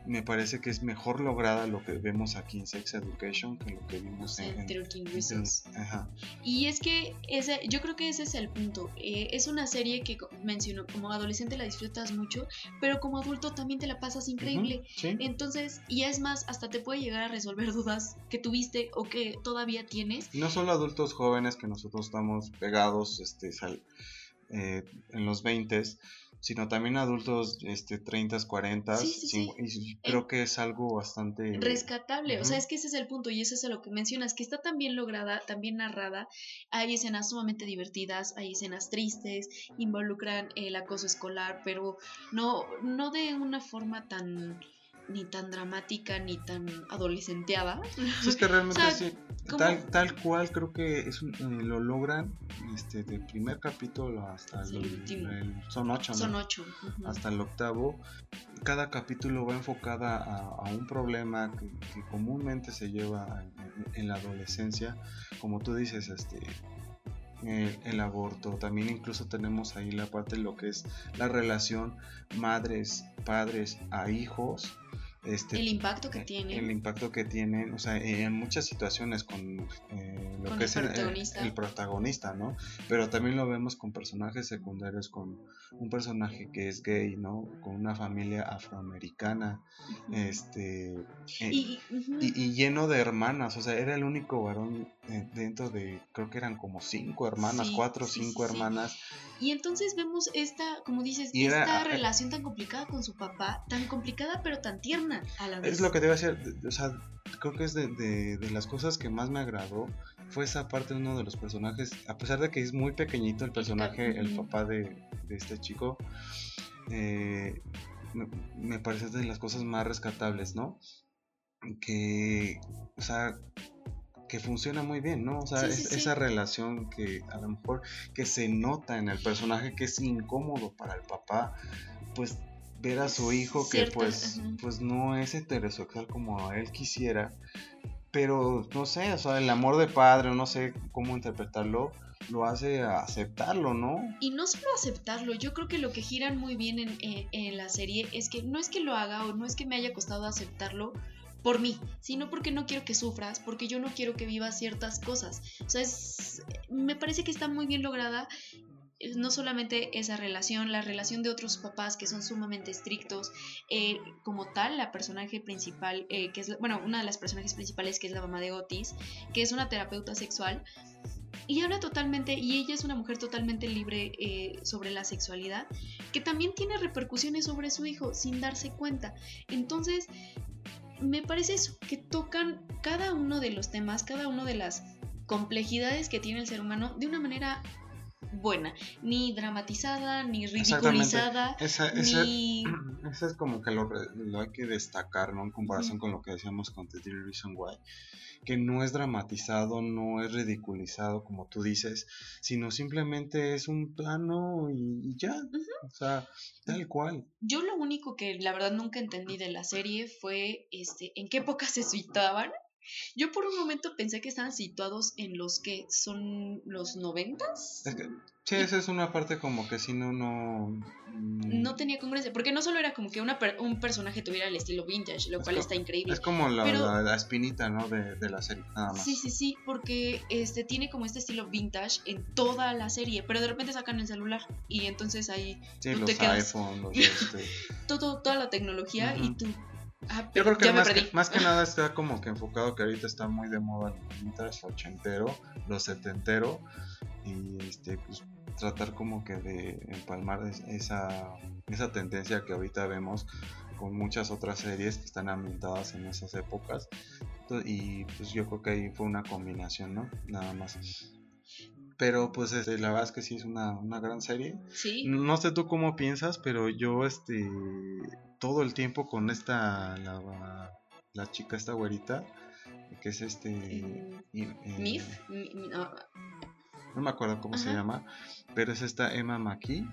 Me parece que es mejor lograda lo que vemos aquí en Sex Education que lo que vimos en... en- 13 en- Reasons. ajá. Y es que ese, yo creo que ese es el punto. Eh, es una serie que menciono, como adolescente la disfrutas mucho, pero como adulto también te la pasas increíble. Sí. Entonces, y es más, hasta te puede llegar a resolver dudas que tuviste o que todavía tienes. No solo adultos jóvenes que nosotros estamos pegados este, sal- eh, en los 20, sino también adultos este, 30, 40. Sí, sí, sí. Y creo que es algo bastante... Rescatable, o sea, es que ese es el punto y eso es a lo que mencionas, que está tan bien lograda, tan bien narrada, hay escenas sumamente divertidas, hay escenas tristes, involucran el acoso escolar, pero no, no de una forma tan ni tan dramática ni tan adolescenteada. Es que realmente O sea, sí, tal, tal cual creo que es un- eh, lo logran este, del primer capítulo hasta el, el último. el- son ocho, ¿no? Son ocho. hasta el octavo, cada capítulo va enfocada a, a un problema que, que comúnmente se lleva en, en la adolescencia, como tú dices, este el, el aborto, también incluso tenemos ahí la parte de lo que es la relación madres, padres a hijos, este, el impacto que eh, tiene. el impacto que tienen, o sea, en muchas situaciones con eh, lo Con que el es el- protagonista. el protagonista, ¿no? Pero también lo vemos con personajes secundarios, con un personaje que es gay, ¿no? Con una familia afroamericana, este, eh, y, ujú. y, y lleno de hermanas, o sea, era el único varón eh, dentro de, creo que eran como cinco hermanas, Sí, cuatro o sí, cinco sí, hermanas, Y entonces vemos esta, como dices, Y esta relación tan complicada con su papá, tan complicada pero tan tierna a la vez. Es lo que te iba a decir, de- o sea, creo que es de, de- de las cosas que más me agradó, fue esa parte de uno de los personajes, a pesar de que es muy pequeñito el personaje, el papá de, de este chico, eh, me, me parece de las cosas más rescatables, ¿no? Que, o sea, que funciona muy bien, ¿no? O sea, Sí, es- sí, sí. esa relación que a lo mejor que se nota en el personaje que es incómodo para el papá, pues ver a su hijo que Cierto, pues, ajá. pues no es heterosexual como él quisiera, pero no sé, o sea, el amor de padre, no sé cómo interpretarlo, lo hace aceptarlo, ¿no? Y no solo aceptarlo, yo creo que lo que giran muy bien en, en- en la serie es que no es que lo haga o no es que me haya costado aceptarlo por mí, sino porque no quiero que sufras, porque yo no quiero que vivas ciertas cosas. O sea, es- me parece que está muy bien lograda eh, no solamente esa relación, la relación de otros papás que son sumamente estrictos, eh, como tal, la personaje principal, eh, que es, bueno, una de las personajes principales que es la mamá de Otis, que es una terapeuta sexual, y habla totalmente, y ella es una mujer totalmente libre eh, sobre la sexualidad, que también tiene repercusiones sobre su hijo sin darse cuenta. Entonces, me parece eso, que tocan cada uno de los temas, cada una de las complejidades que tiene el ser humano de una manera buena, ni dramatizada, ni ridiculizada, Esa, esa, ni... esa es como que lo, lo hay que destacar, ¿no? En comparación con lo que decíamos con The Dear Reason Why. Que no es dramatizado, no es ridiculizado, como tú dices, sino simplemente es un plano y, y ya. O sea, tal cual. Yo lo único que la verdad nunca entendí de la serie fue este, en qué época se situaban. Yo por un momento pensé que estaban situados en los que son los noventas. Es que, sí, esa es una parte como que si no, no. mm, No tenía congruencia, porque no solo era como que una per- un personaje tuviera el estilo vintage, lo Es cual está increíble. Es como la, Pero- la- la espinita, ¿no? De, de la serie, nada más. Sí, sí, sí, porque este tiene como este estilo vintage en toda la serie, pero de repente sacan el celular y entonces ahí Sí, tú los te quedas- iPhone, los este. todo, toda la tecnología y tú... Ah, Yo creo que más, que más que nada está como que enfocado que ahorita está muy de moda el vintage ochentero, los setentero y este pues tratar como que de empalmar es- esa, esa tendencia que ahorita vemos con muchas otras series que están ambientadas en esas épocas y pues yo creo que ahí fue una combinación, ¿no? Nada más. Pero pues este, la verdad es que sí es una, una gran serie. Sí, No sé tú cómo piensas, pero yo este todo el tiempo con esta la, la chica esta güerita que es este Mm, eh, Mif, no, no me acuerdo cómo se llama, pero es esta Emma McKee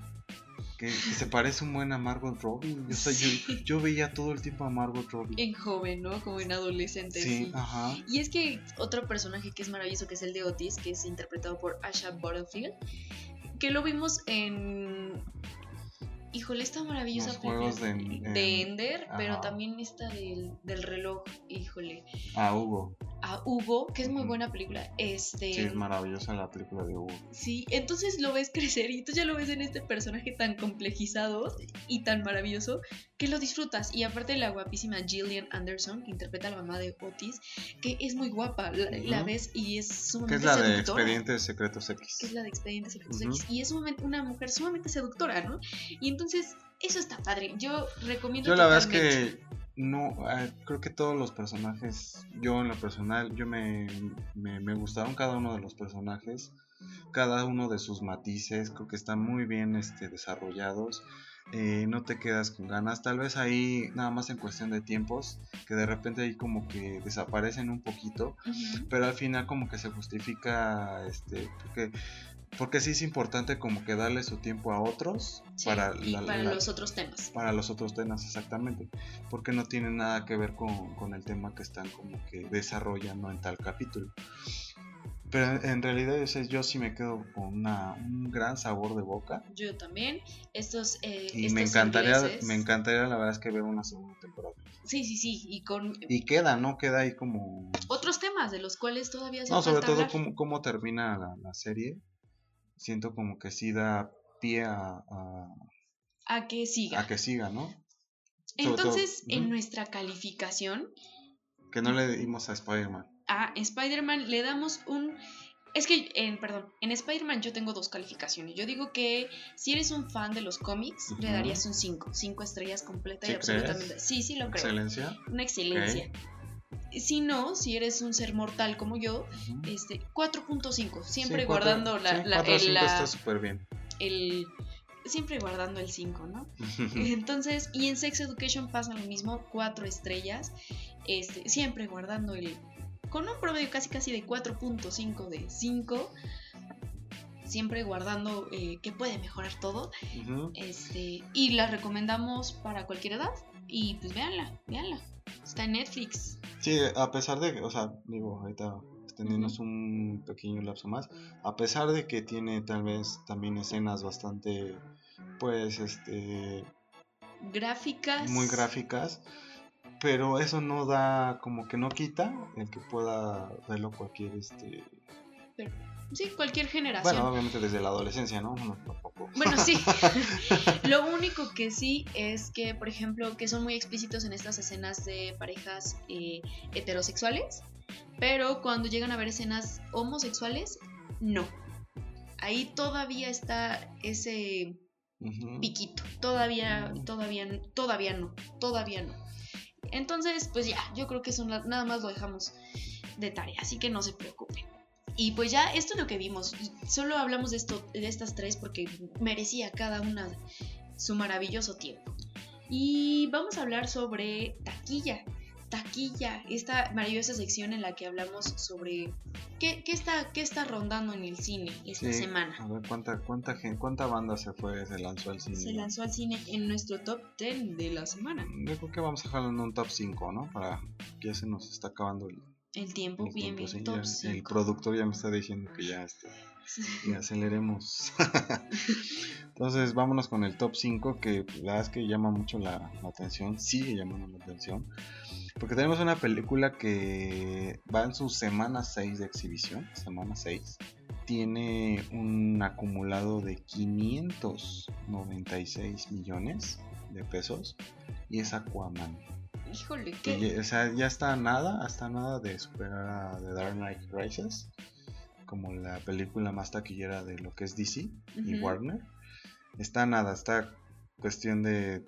que, que se parece un buen a Margot Robbie. Yo, o sea, yo- Sí. yo veía todo el tiempo a Margot Robbie. en joven, ¿no? Como en adolescente. Sí, sí. ajá. Y es que otro personaje que es maravilloso, que es el de Otis, que es interpretado por Asha Butterfield, que lo vimos en Híjole, esta maravillosa Los juegos de, de Ender, pero también esta del, del reloj, híjole. Ah, Hugo. A Hugo, que es muy buena película. Este. Sí, es maravillosa la película de Hugo. Sí, entonces lo ves crecer y tú ya lo ves en este personaje tan complejizado y tan maravilloso que lo disfrutas. Y aparte la guapísima Gillian Anderson, que interpreta a la mamá de Otis, que es muy guapa, la, ves y es Que sumamente es la de. Expedientes Secretos X. que es la de Expedientes Secretos. X, y es una mujer sumamente seductora, ¿no? Y entonces, eso está padre. Yo recomiendo Yo la verdad es que no, eh, creo que todos los personajes, yo en lo personal, yo me, me, me gustaron cada uno de los personajes, cada uno de sus matices, creo que están muy bien este, desarrollados, eh, no te quedas con ganas, tal vez ahí nada más en cuestión de tiempos, que de repente ahí como que desaparecen un poquito, pero al final como que se justifica, este, porque... Porque sí es importante como que darle su tiempo a otros Sí, para, la- para la- los otros temas. para los otros temas exactamente, porque no tiene nada que ver con, con el tema que están como que desarrollando en tal capítulo. Pero en, realidad yo, sí me quedo con una- un gran sabor de boca Yo también. Estos, eh, y estos me encantaría, ingleses- me encantaría la verdad es que ver una segunda temporada. Sí, sí, sí. Y con Y queda, ¿no? Queda ahí como... otros temas de los cuales todavía se No, sobre todo hablar. cómo, cómo termina la, la serie. Siento como que sí da pie a, a, A que siga. a que siga, ¿no? sobre todo, Entonces, en nuestra calificación Que no le dimos a Spider-Man. A Spider-Man le damos un... Es que, en, perdón, en Spider-Man yo tengo dos calificaciones. Yo digo que si eres un fan de los cómics, le darías un 5. 5 estrellas completa y ¿Sí crees? absolutamente. Sí, sí lo creo. Excelencia. Una excelencia. Si no, si eres un ser mortal como yo, Ujú. este 4.5. Siempre Sí, cuatro- guardando la, sí, la- el, la- está súper bien. el- Siempre guardando el 5, ¿no? Entonces, y en Sex Education pasa lo mismo, 4 estrellas. Este, siempre guardando el. Con un promedio casi casi de 4.5 de 5. Siempre guardando eh, que puede mejorar todo. Este, y la recomendamos para cualquier edad. Y pues véanla, véanla. Está en Netflix. Sí, a pesar de que, o sea, digo, ahorita extendiéndonos un pequeño lapso más, a pesar de que tiene tal vez también escenas bastante, pues, este, Gráficas. muy gráficas, pero eso no da, como que no quita el que pueda verlo cualquier, este, Sí, cualquier generación. bueno, obviamente desde la adolescencia, ¿no? No, tampoco. Bueno, sí. Lo único que sí es que, por ejemplo, que son muy explícitos en estas escenas de parejas eh, heterosexuales, pero cuando llegan a ver escenas homosexuales, no. Ahí todavía está ese piquito. Todavía, todavía, todavía no. Todavía no. Entonces, pues ya, yo creo que eso na- nada más lo dejamos de tarea, así que no se preocupen. Y pues ya, esto es lo que vimos. Solo hablamos de esto, de estas tres porque merecía cada una su maravilloso tiempo. Y vamos a hablar sobre taquilla. Taquilla, esta maravillosa sección en la que hablamos sobre qué, qué está, qué está rondando en el cine esta Sí, semana. A ver, ¿cuánta, cuánta, gente, cuánta banda se fue, se lanzó al cine? Se lanzó al cine en nuestro top 10 de la semana. Yo creo que vamos a en un top 5, ¿no? Para que ya se nos está acabando el, El tiempo, el bien, tiempo, bien, sí, top ya El 5. productor ya me está diciendo que ya, este, que aceleremos. Entonces, vámonos con el top 5, que la verdad es que llama mucho la, la atención, sigue llamando la atención. Porque tenemos una película que va en su semana 6 de exhibición, semana 6. Tiene un acumulado de 596 millones de pesos. Y es Aquaman. Híjole, ¿qué? ya, o sea, ya está nada, hasta nada de superar a The Dark Knight Rises. Como la película más taquillera de lo que es DC y. Warner. Está nada, está cuestión de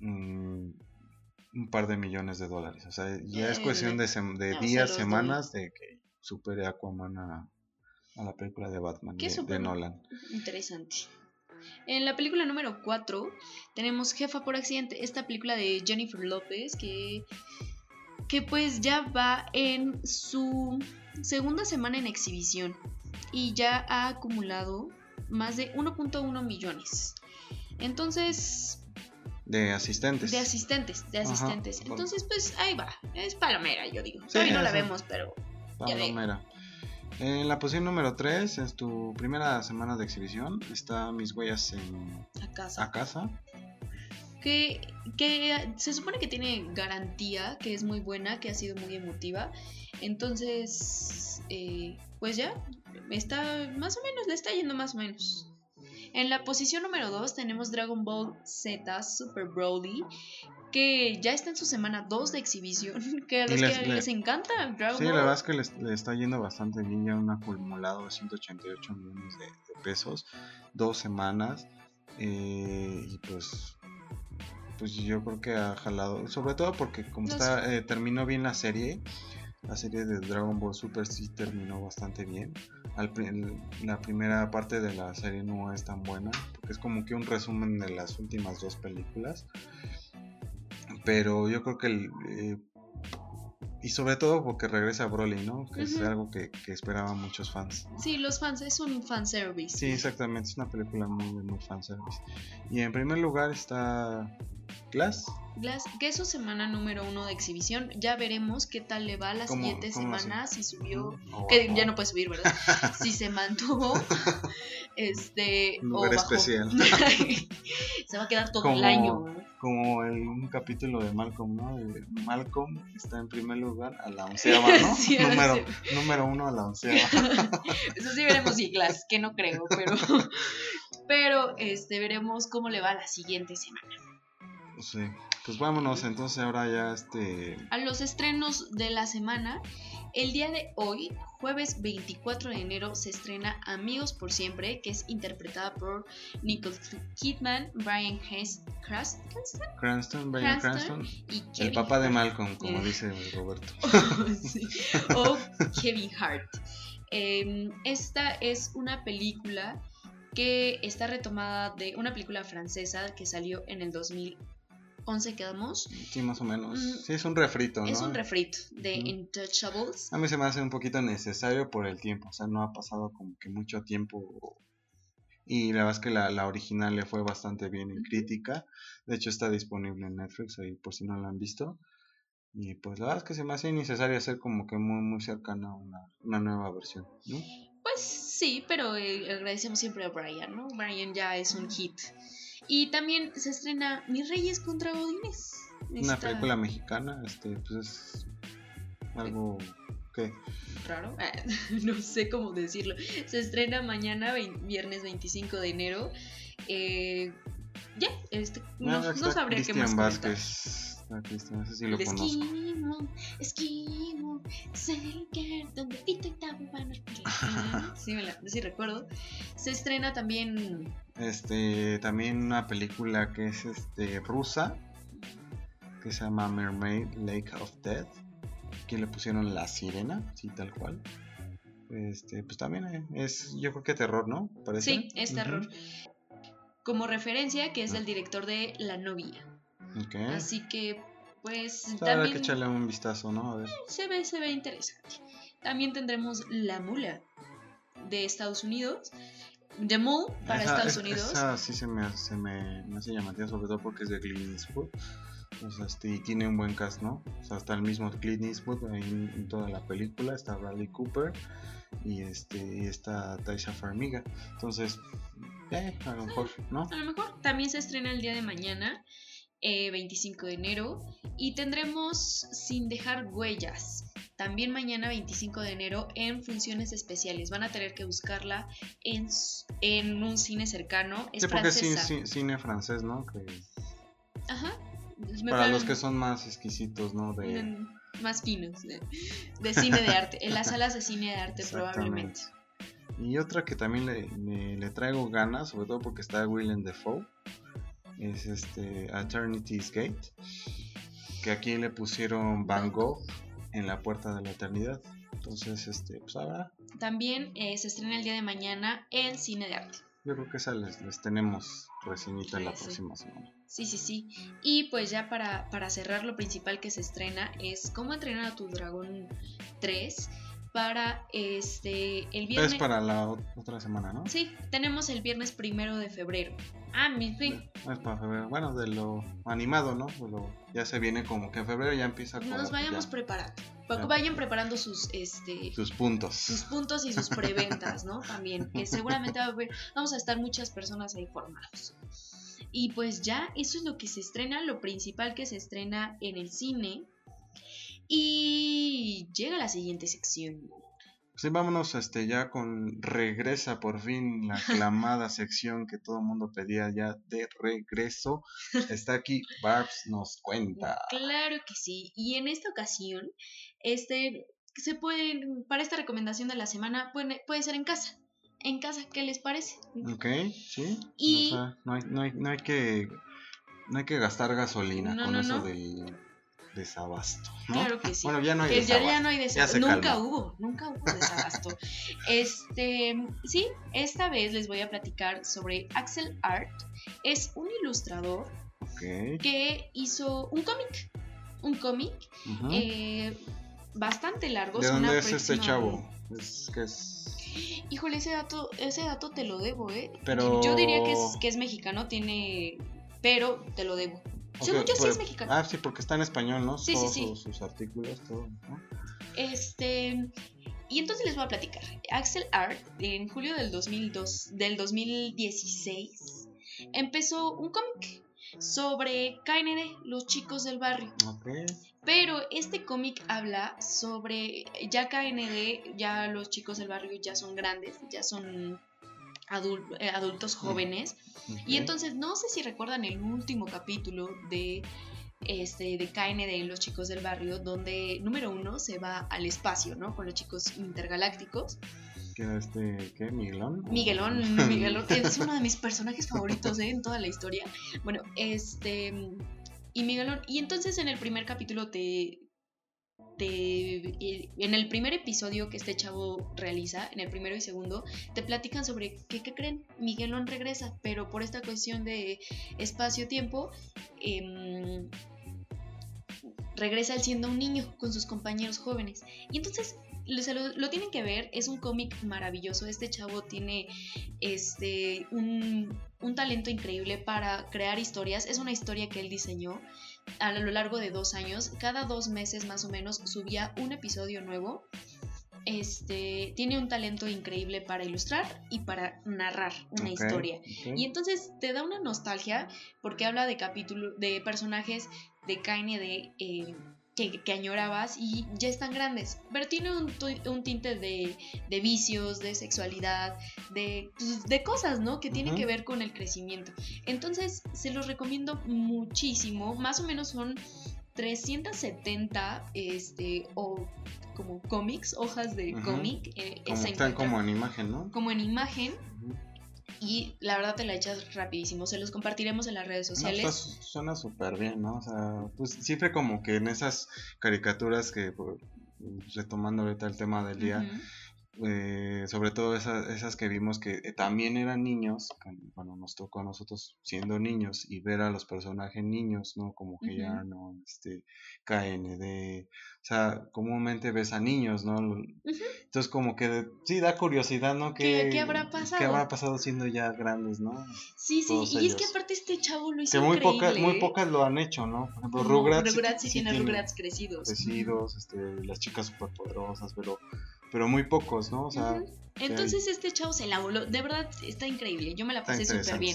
mm, un par de millones de dólares. O sea, ya es cuestión de, sem- de no, se días, semanas de que supere Aquaman a, a la película de Batman de, Nolan. Interesante. En la película número 4 tenemos Jefa por accidente, esta película de Jennifer López que, que pues ya va en su segunda semana en exhibición y ya ha acumulado más de 1.1 millones. Entonces, De asistentes. de asistentes, de asistentes. Entonces, pues ahí va. Es palomera, yo digo. Sí, no la vemos, pero. Palomera. En la posición número 3, es tu primera semana de exhibición, está Mis Huellas en... A casa. A casa. Que, que se supone que tiene garantía, que es muy buena, que ha sido muy emotiva. Entonces, eh, pues ya, está más o menos, le está yendo más o menos. En la posición número 2 tenemos Dragon Ball Z Super Broly, que ya está en su semana 2 de exhibición, que a los les, que les encanta Dragon sí, la verdad es que les, le está yendo bastante bien, ya un acumulado de 188 millones de, pesos, dos semanas, eh, y pues pues yo creo que ha jalado, sobre todo porque como está eh, terminó bien la serie, la serie de Dragon Ball Super sí terminó bastante bien. Al, la primera parte de la serie no es tan buena, porque es como que un resumen de las últimas dos películas. Pero yo creo que el, eh, y sobre todo porque regresa Broly, ¿no? Que es algo que, que, esperaban muchos fans. Sí, los fans, es un fanservice. Sí, exactamente, es una película muy, muy fanservice. Y en primer lugar está Glass. Glass, que es su semana número uno de exhibición. Ya veremos qué tal le va la siguiente semana, si subió, que ya no puede subir, ¿verdad? si se mantuvo, este, un lugar especial. se va a quedar todo el año. Como el, un capítulo de Malcolm, ¿no? Malcolm está en primer lugar a la onceava, ¿no? sí, número, número uno a la onceava. Eso sí veremos si Glass, que no creo, pero, pero este, veremos cómo le va la siguiente semana. Sí. Pues vámonos entonces ahora ya este... A los estrenos de la semana. El día de hoy, jueves 24 de enero, se estrena Amigos por Siempre, que es interpretada por Nicole Kidman, Brian Cranston, Cranston, Brian Cranston, y el papá de Malcolm, como dice Roberto. o Kevin Hart. Em, esta es una película que está retomada de una película francesa que salió en el 2000 11 quedamos. Sí, más o menos. Mm, sí, es un refrito, ¿no? Es un refrito de Intouchables. A mí se me hace un poquito necesario por el tiempo, o sea, no ha pasado como que mucho tiempo. Y la verdad es que la, original le fue bastante bien en crítica. De hecho, está disponible en Netflix, ahí por si no la han visto. Y pues la verdad es que se me hace innecesario hacer como que muy, muy cercana una, una nueva versión, ¿no? Pues sí, pero eh, agradecemos siempre a Brian, ¿no? Brian ya es un hit. Y también se estrena Mis Reyes contra Godines. Una película mexicana, este, pues es algo ¿qué? raro, no sé cómo decirlo. Se estrena mañana, viernes 25 de enero. Eh, ya, este, no, ah, no, sabré qué más Vázquez. Ah, Cristian, no sé si lo conozco. Esquimo, esquimo, donde Pito y Tabo van a Sí, me la, sí recuerdo. Se estrena también este también una película que es este rusa que se llama Mermaid Lake of Death que le pusieron la sirena sí tal cual. Este pues también es yo creo que terror no ¿Parece? sí es terror. Como referencia que es el director de La novia okay. así que pues también que echarle un vistazo no a ver se ve se ve interesante también tendremos La mula de Estados Unidos The Mole para Estados Unidos. Esa sí se me, hace, me, hace llamativa, sobre todo porque es de Clint Eastwood. O sea, este, y tiene un buen cast, ¿no? O sea, está el mismo Clint Eastwood ahí en, toda la película, está Bradley Cooper y este y está Taisha Farmiga. Entonces, eh, a lo mejor, ¿no? A lo mejor también se estrena el día de mañana, 25 eh, de enero, y tendremos Sin dejar huellas, también mañana 25 de enero en funciones especiales. Van a tener que buscarla en, en un cine cercano. Es sí, porque es cine, francés, ¿no? Ajá. Para los que son más exquisitos, ¿no? De... Más finos, de, cine de arte. En las salas de cine de arte probablemente. Y otra que también le, le traigo ganas, sobre todo porque está Willem Dafoe, es este Eternity's Gate, que aquí le pusieron Van Gogh en la puerta de la eternidad. Entonces, este, pues ahora. También eh, se estrena el día de mañana en Cine de Arte. Yo creo que esa les, tenemos reseñita la próxima semana. Sí, sí, sí. Y pues ya para, para cerrar, lo principal que se estrena es Cómo entrenar a tu dragón 3 para este el viernes. Es para la otra semana, ¿no? Sí, tenemos el viernes primero de febrero. Ah, mi fin. es para febrero. Bueno, de lo animado, ¿no? ya se viene como que en febrero ya empieza. Nos vayamos preparando. para que Ya. vayan preparando sus, este, Sus puntos. sus puntos y sus preventas, ¿no? También, que seguramente va a haber- vamos a estar muchas personas ahí formados. Y pues ya, eso es lo que se estrena, lo principal que se estrena en el cine. Y llega la siguiente sección. Sí, vámonos este, ya con regresa por fin la aclamada sección que todo el mundo pedía ya de regreso. Está aquí, Barbs nos cuenta. Claro que sí. Y en esta ocasión, este, se pueden, para esta recomendación de la semana, puede, puede ser en casa. En casa, ¿qué les parece? Ok, sí. Y- O sea, no hay, no hay, no hay que no hay que gastar gasolina No, con eso del desabasto, ¿no? Claro que sí. Bueno, ya no hay que desabasto. ya no hay Ya desabasto. se Nunca hubo, nunca hubo desabasto. este, sí, esta vez les voy a platicar sobre Axel Art. Es un ilustrador que hizo un cómic. Un cómic eh, bastante largo. ¿De dónde es este chavo? Es que es Híjole, ese dato, ese dato te lo debo, ¿eh? Pero- Yo diría que es, que es mexicano, tiene. Pero te lo debo. Según yo sí pues- es mexicano. Ah, sí, porque está en español, ¿no? Sí, sí, Todos sí. Sus, sus artículos, todo, ¿no? Este. Y entonces les voy a platicar. Axel Art, en julio del, 2002, del 2016, empezó un cómic sobre KND, los chicos del barrio. Ok. Pero este cómic habla sobre. Ya KND, ya los chicos del barrio ya son grandes, ya son eh, adultos jóvenes. Y entonces, no sé si recuerdan el último capítulo de este de KND, los chicos del barrio, donde número uno se va al espacio, ¿no? Con los chicos intergalácticos. ¿Qué era este, qué? ¿Miguelón? Miguelón, Miguelón es uno de mis personajes favoritos ¿eh? en toda la historia. Bueno, este y Miguelón y entonces en el primer capítulo te en el primer episodio que este chavo realiza, en el primero y segundo, te platican sobre ¿qué creen? Miguelón regresa, pero por esta cuestión de espacio-tiempo, em, regresa él siendo un niño con sus compañeros jóvenes. Y entonces lo, tienen que ver, es un cómic maravilloso. Este chavo tiene este, un talento increíble para crear historias. Es una historia que él diseñó a lo largo de dos años. Cada dos meses más o menos subía un episodio nuevo. Este, tiene un talento increíble para ilustrar y para narrar una historia. Y entonces te da una nostalgia porque habla de capítulos, de personajes de KND eh, que, que añorabas y ya están grandes. Pero tiene un, un tinte de, de vicios, de sexualidad, de, pues, de cosas, ¿no? Que tienen que ver con el crecimiento. Entonces se los recomiendo muchísimo. Más o menos son 370 este, o como cómics, hojas de cómic. eh, Como, están como en imagen, ¿no? como en imagen. Y la verdad te la echas rapidísimo. Se los compartiremos en las redes sociales. pues, su- suena súper bien, ¿no? O sea, pues siempre como que en esas caricaturas que, por- retomando ahorita el tema del día. Eh, sobre todo esas, esas que vimos que eh, también eran niños, bueno, nos tocó a nosotros siendo niños y ver a los personajes niños, ¿no? Como que ya Ujú. no, este, KND, o sea, comúnmente ves a niños, ¿no? Lo- Entonces como que de- sí da curiosidad, ¿no? ¿Qué- qué habrá pasado? ¿Qué habrá pasado siendo ya grandes, ¿no? Sí, sí, todos y es que ellos. aparte este chavo lo hizo Que muy increíble. pocas, muy ¿eh? pocas lo han hecho, ¿no? Por ejemplo, No, Rugrats, Rugrats sí, tiene tiene Rugrats crecidos. crecidos, este, las chicas superpoderosas, pero, pero muy pocos, ¿no? O sea, Ujú. Entonces este chavo se la voló. De verdad está increíble. Yo me la pasé súper bien.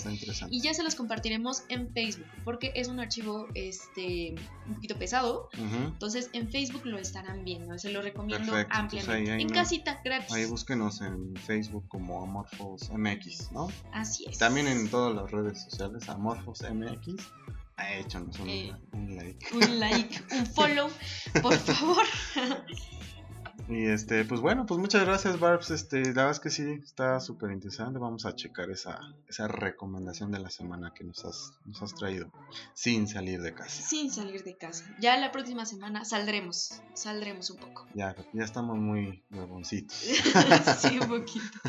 Y ya se los compartiremos en Facebook, porque es un archivo este un poquito pesado. Entonces en Facebook lo estarán viendo. Se lo recomiendo Perfecto, entonces ampliamente. ahí- ahí en no- casita, gratis. Ahí búsquenos en Facebook como Amorphos MX, ¿no? Así es. También en todas las redes sociales, Amorphos MX. Échanos un, Eh. un like. un like, un follow, por favor. Y este, pues bueno, pues muchas gracias, Barbs. Este, la verdad es que sí, está súper interesante. Vamos a checar esa, esa recomendación de la semana que nos has, nos has traído sin salir de casa. Sin salir de casa. Ya la próxima semana saldremos. Saldremos un poco. Ya, ya estamos muy huevoncitos. sí, un poquito.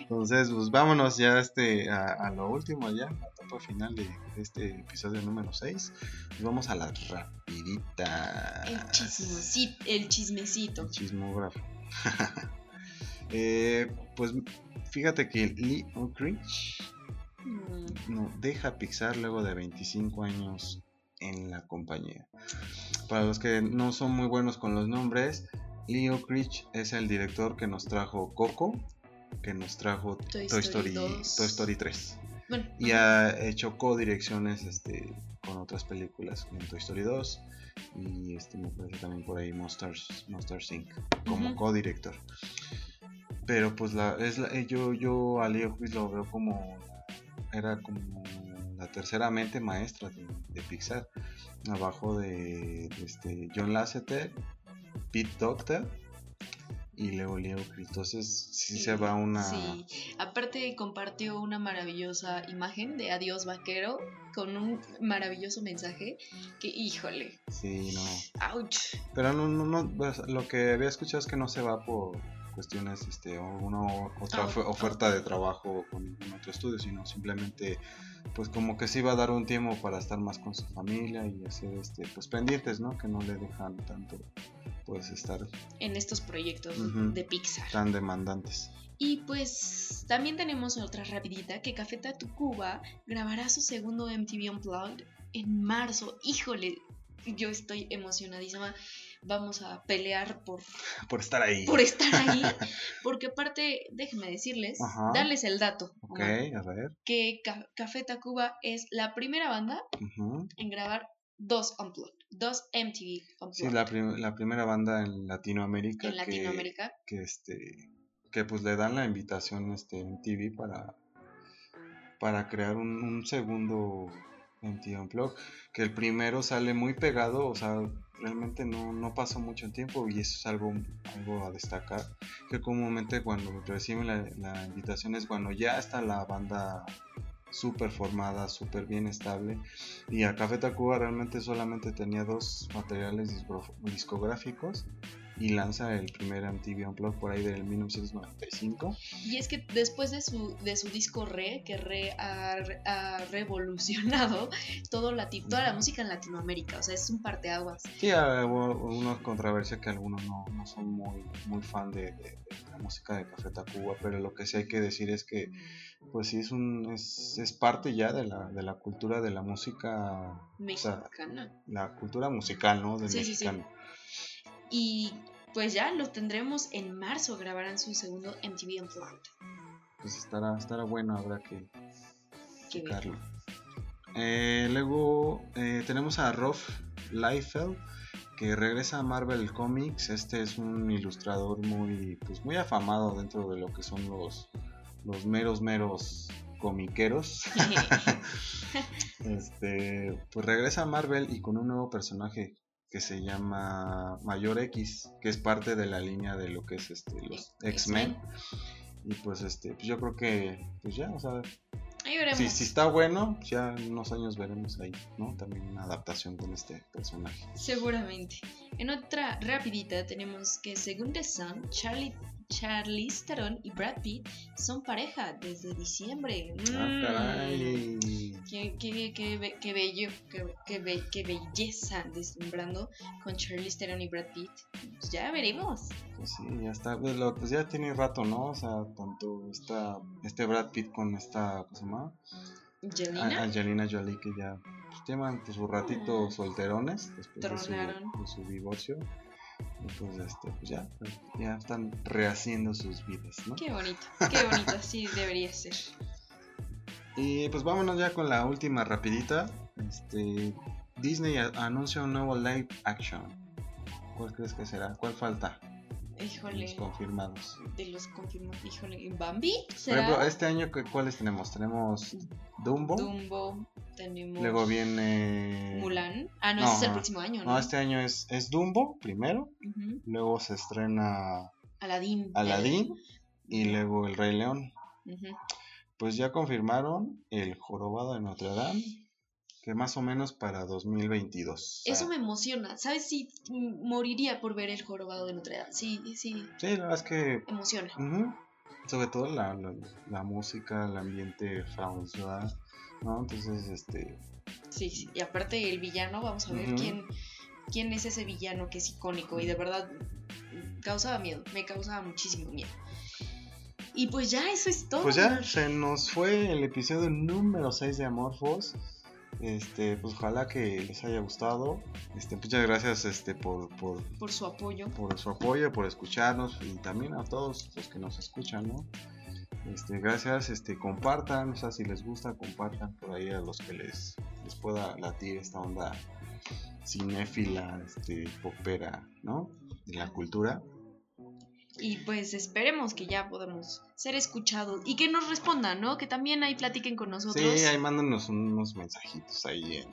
Entonces, pues vámonos ya este, a, a lo último, ya, a etapa final de, de este episodio número 6. Nos vamos a la rapidita. El chismecito. El chismecito. Chismógrafo. Eh, pues fíjate que Lee Unkrich Mm, no deja Pixar luego de 25 años en la compañía. para los que no son muy buenos con los nombres, Leo Critch es el director que nos trajo Coco, que nos trajo Toy Toy, Story Story, 2. Toy Story 3. Bueno, Y ha hecho co-direcciones este, con otras películas, en Toy Story 2 y este, me parece también por ahí Monsters, Monsters Inc. como Ujú. co-director. Pero pues la, es la- eh, yo, yo a Leo Critch lo veo como era como la tercera mente maestra de, de Pixar, abajo de, de este John Lasseter, Pete Docter y luego Leo. Entonces sí, se va una Sí, aparte compartió una maravillosa imagen de Adiós Vaquero con un maravilloso mensaje que, híjole, sí, no. ouch. Pero no, no, no, pues, lo que había escuchado es que no se va por cuestiones, este, o una otra ah. oferta de trabajo con ningún otro estudio, sino simplemente, pues como que sí va a dar un tiempo para estar más con su familia y hacer, este, pues pendientes, ¿no? Que no le dejan tanto, pues estar en estos proyectos de Pixar. tan demandantes. Y pues también tenemos otra rapidita que Café Tacuba grabará su segundo MTV Unplugged en marzo. Híjole, yo estoy emocionadísima. Vamos a pelear por, Por estar ahí. por estar ahí. Porque aparte, déjenme decirles, Ajá. darles el dato. Ok, a ver. que Ca- Café Tacuba es la primera banda en grabar dos Unplugged, dos MTV Unplugged Sí, la, prim- la primera banda en Latinoamérica. en que- Latinoamérica. que este que pues le dan la invitación este en TV para para crear un, un segundo MTV Unplugged que el primero sale muy pegado o sea realmente no, no pasó mucho tiempo y eso es algo, algo a destacar que comúnmente cuando reciben la, la invitación es cuando ya está la banda súper formada, súper bien estable. Y a Café Tacuba realmente solamente tenía dos materiales discográficos y lanza el primer MTV Unplugged por ahí del 1995 Y es que después de su, de su disco Re, que Re ha, ha revolucionado todo lati- toda la música en Latinoamérica, o sea, es un parteaguas. Sí, hubo una controversia que algunos no, no son muy, muy fan de, de- de la música de Café Tacuba, pero lo que sí hay que decir es que, pues sí, es, un, es, es parte ya de la, de la cultura de la música, o sea, Mexicana. la cultura musical, ¿no? Del Sí, sí, sí. mexicano. Y pues ya lo tendremos en marzo, grabarán su segundo MTV Unplugged. Pues estará, estará bueno, habrá que checarlo. Eh, luego eh, tenemos a Rolf Liefeld que regresa a Marvel Comics. Este es un ilustrador muy, pues muy afamado dentro de lo que son los, los meros meros comiqueros. este, pues regresa a Marvel y con un nuevo personaje que se llama Mayor X, que es parte de la línea de lo que es este los X-Men. Y pues este, pues yo creo que pues ya, o sea, Ahí veremos. si, si está bueno, pues ya en unos años veremos ahí, ¿no? También una adaptación con este personaje. Seguramente. En otra rapidita tenemos que según The Sun, Charlie, Charlize Theron y Brad Pitt son pareja desde diciembre. Ah, Mm. caray. Qué, qué, qué, qué bello, qué, qué be- qué belleza deslumbrando con Charlize Theron y Brad Pitt. Pues ya veremos. Pues sí, ya está. Pues, lo- pues ya tiene rato, ¿no? O sea, tanto esta, este Brad Pitt con esta, ¿cómo se llama? Angelina Angelina Jolie, que ya pues, llevan pues, su ratito Ah. solterones después de su, Tronaron. de su divorcio. Y pues, este, pues ya, ya están rehaciendo sus vidas, ¿no? Qué bonito, qué bonito, así debería ser. Y pues vámonos ya con la última rapidita. Este, Disney anuncia un nuevo live action. ¿Cuál crees que será? ¿Cuál falta? Los Híjole, confirmados. de los confirmados, híjole, ¿Bambi? Por ejemplo, este año ¿qué- ¿cuáles tenemos? Tenemos Dumbo. Dumbo, tenemos Luego viene Mulan. Ah, no, No, ese es el próximo año, ¿no? No, este año es, es Dumbo primero. Luego se estrena Aladdin. Aladdin. Y luego El Rey León. Pues ya confirmaron El Jorobado de Notre Dame. Más o menos para 2022. O sea, Eso me emociona. ¿Sabes? Sí, moriría por ver el jorobado de Notre Dame. Sí, sí, Sí, la verdad es que emociona. Sobre todo la, la, la música, el ambiente françois, ¿no? Entonces, este, Sí, sí. Y aparte el villano, vamos a ver quién, quién es ese villano que es icónico y de verdad mm, causaba miedo, me causaba muchísimo miedo. Y pues ya eso es todo. pues ya se nos fue el episodio número 6 de Amorphos. Este, pues ojalá que les haya gustado. Este, muchas gracias este, por, por, por su apoyo. Por su apoyo, por escucharnos y también a todos los que nos escuchan, ¿no? Este, gracias, este, compartan, o sea, si les gusta, compartan por ahí a los que les, les pueda latir esta onda cinéfila, este, popera, ¿no? De la cultura. Y pues esperemos que ya podamos ser escuchados y que nos respondan, ¿no? Que también ahí platiquen con nosotros. Sí, ahí mándenos unos mensajitos ahí en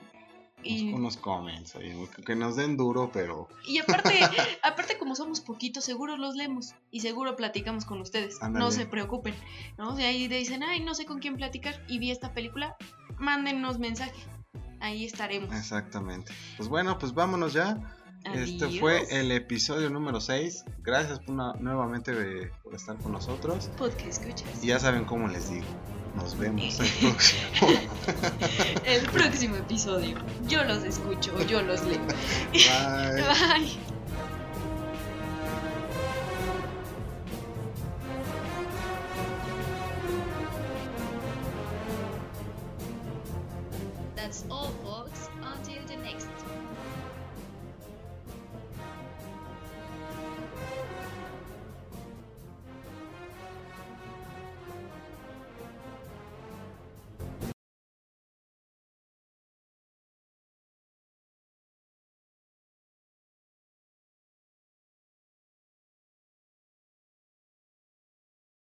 y... unos comments ahí, que nos den duro, pero... Y aparte, aparte como somos poquitos, seguro los leemos y seguro platicamos con ustedes. No se preocupen, ¿no? De ahí dicen, ay, no sé con quién platicar y vi esta película, mándenos mensaje. Ahí estaremos. Exactamente. Pues bueno, pues vámonos ya. Este fue el episodio número 6. Gracias por nuevamente por estar con nosotros. Podcast escuchas. Y ya saben cómo les digo. Nos vemos el próximo. el próximo episodio. Yo los escucho, yo los leo. Bye. Bye.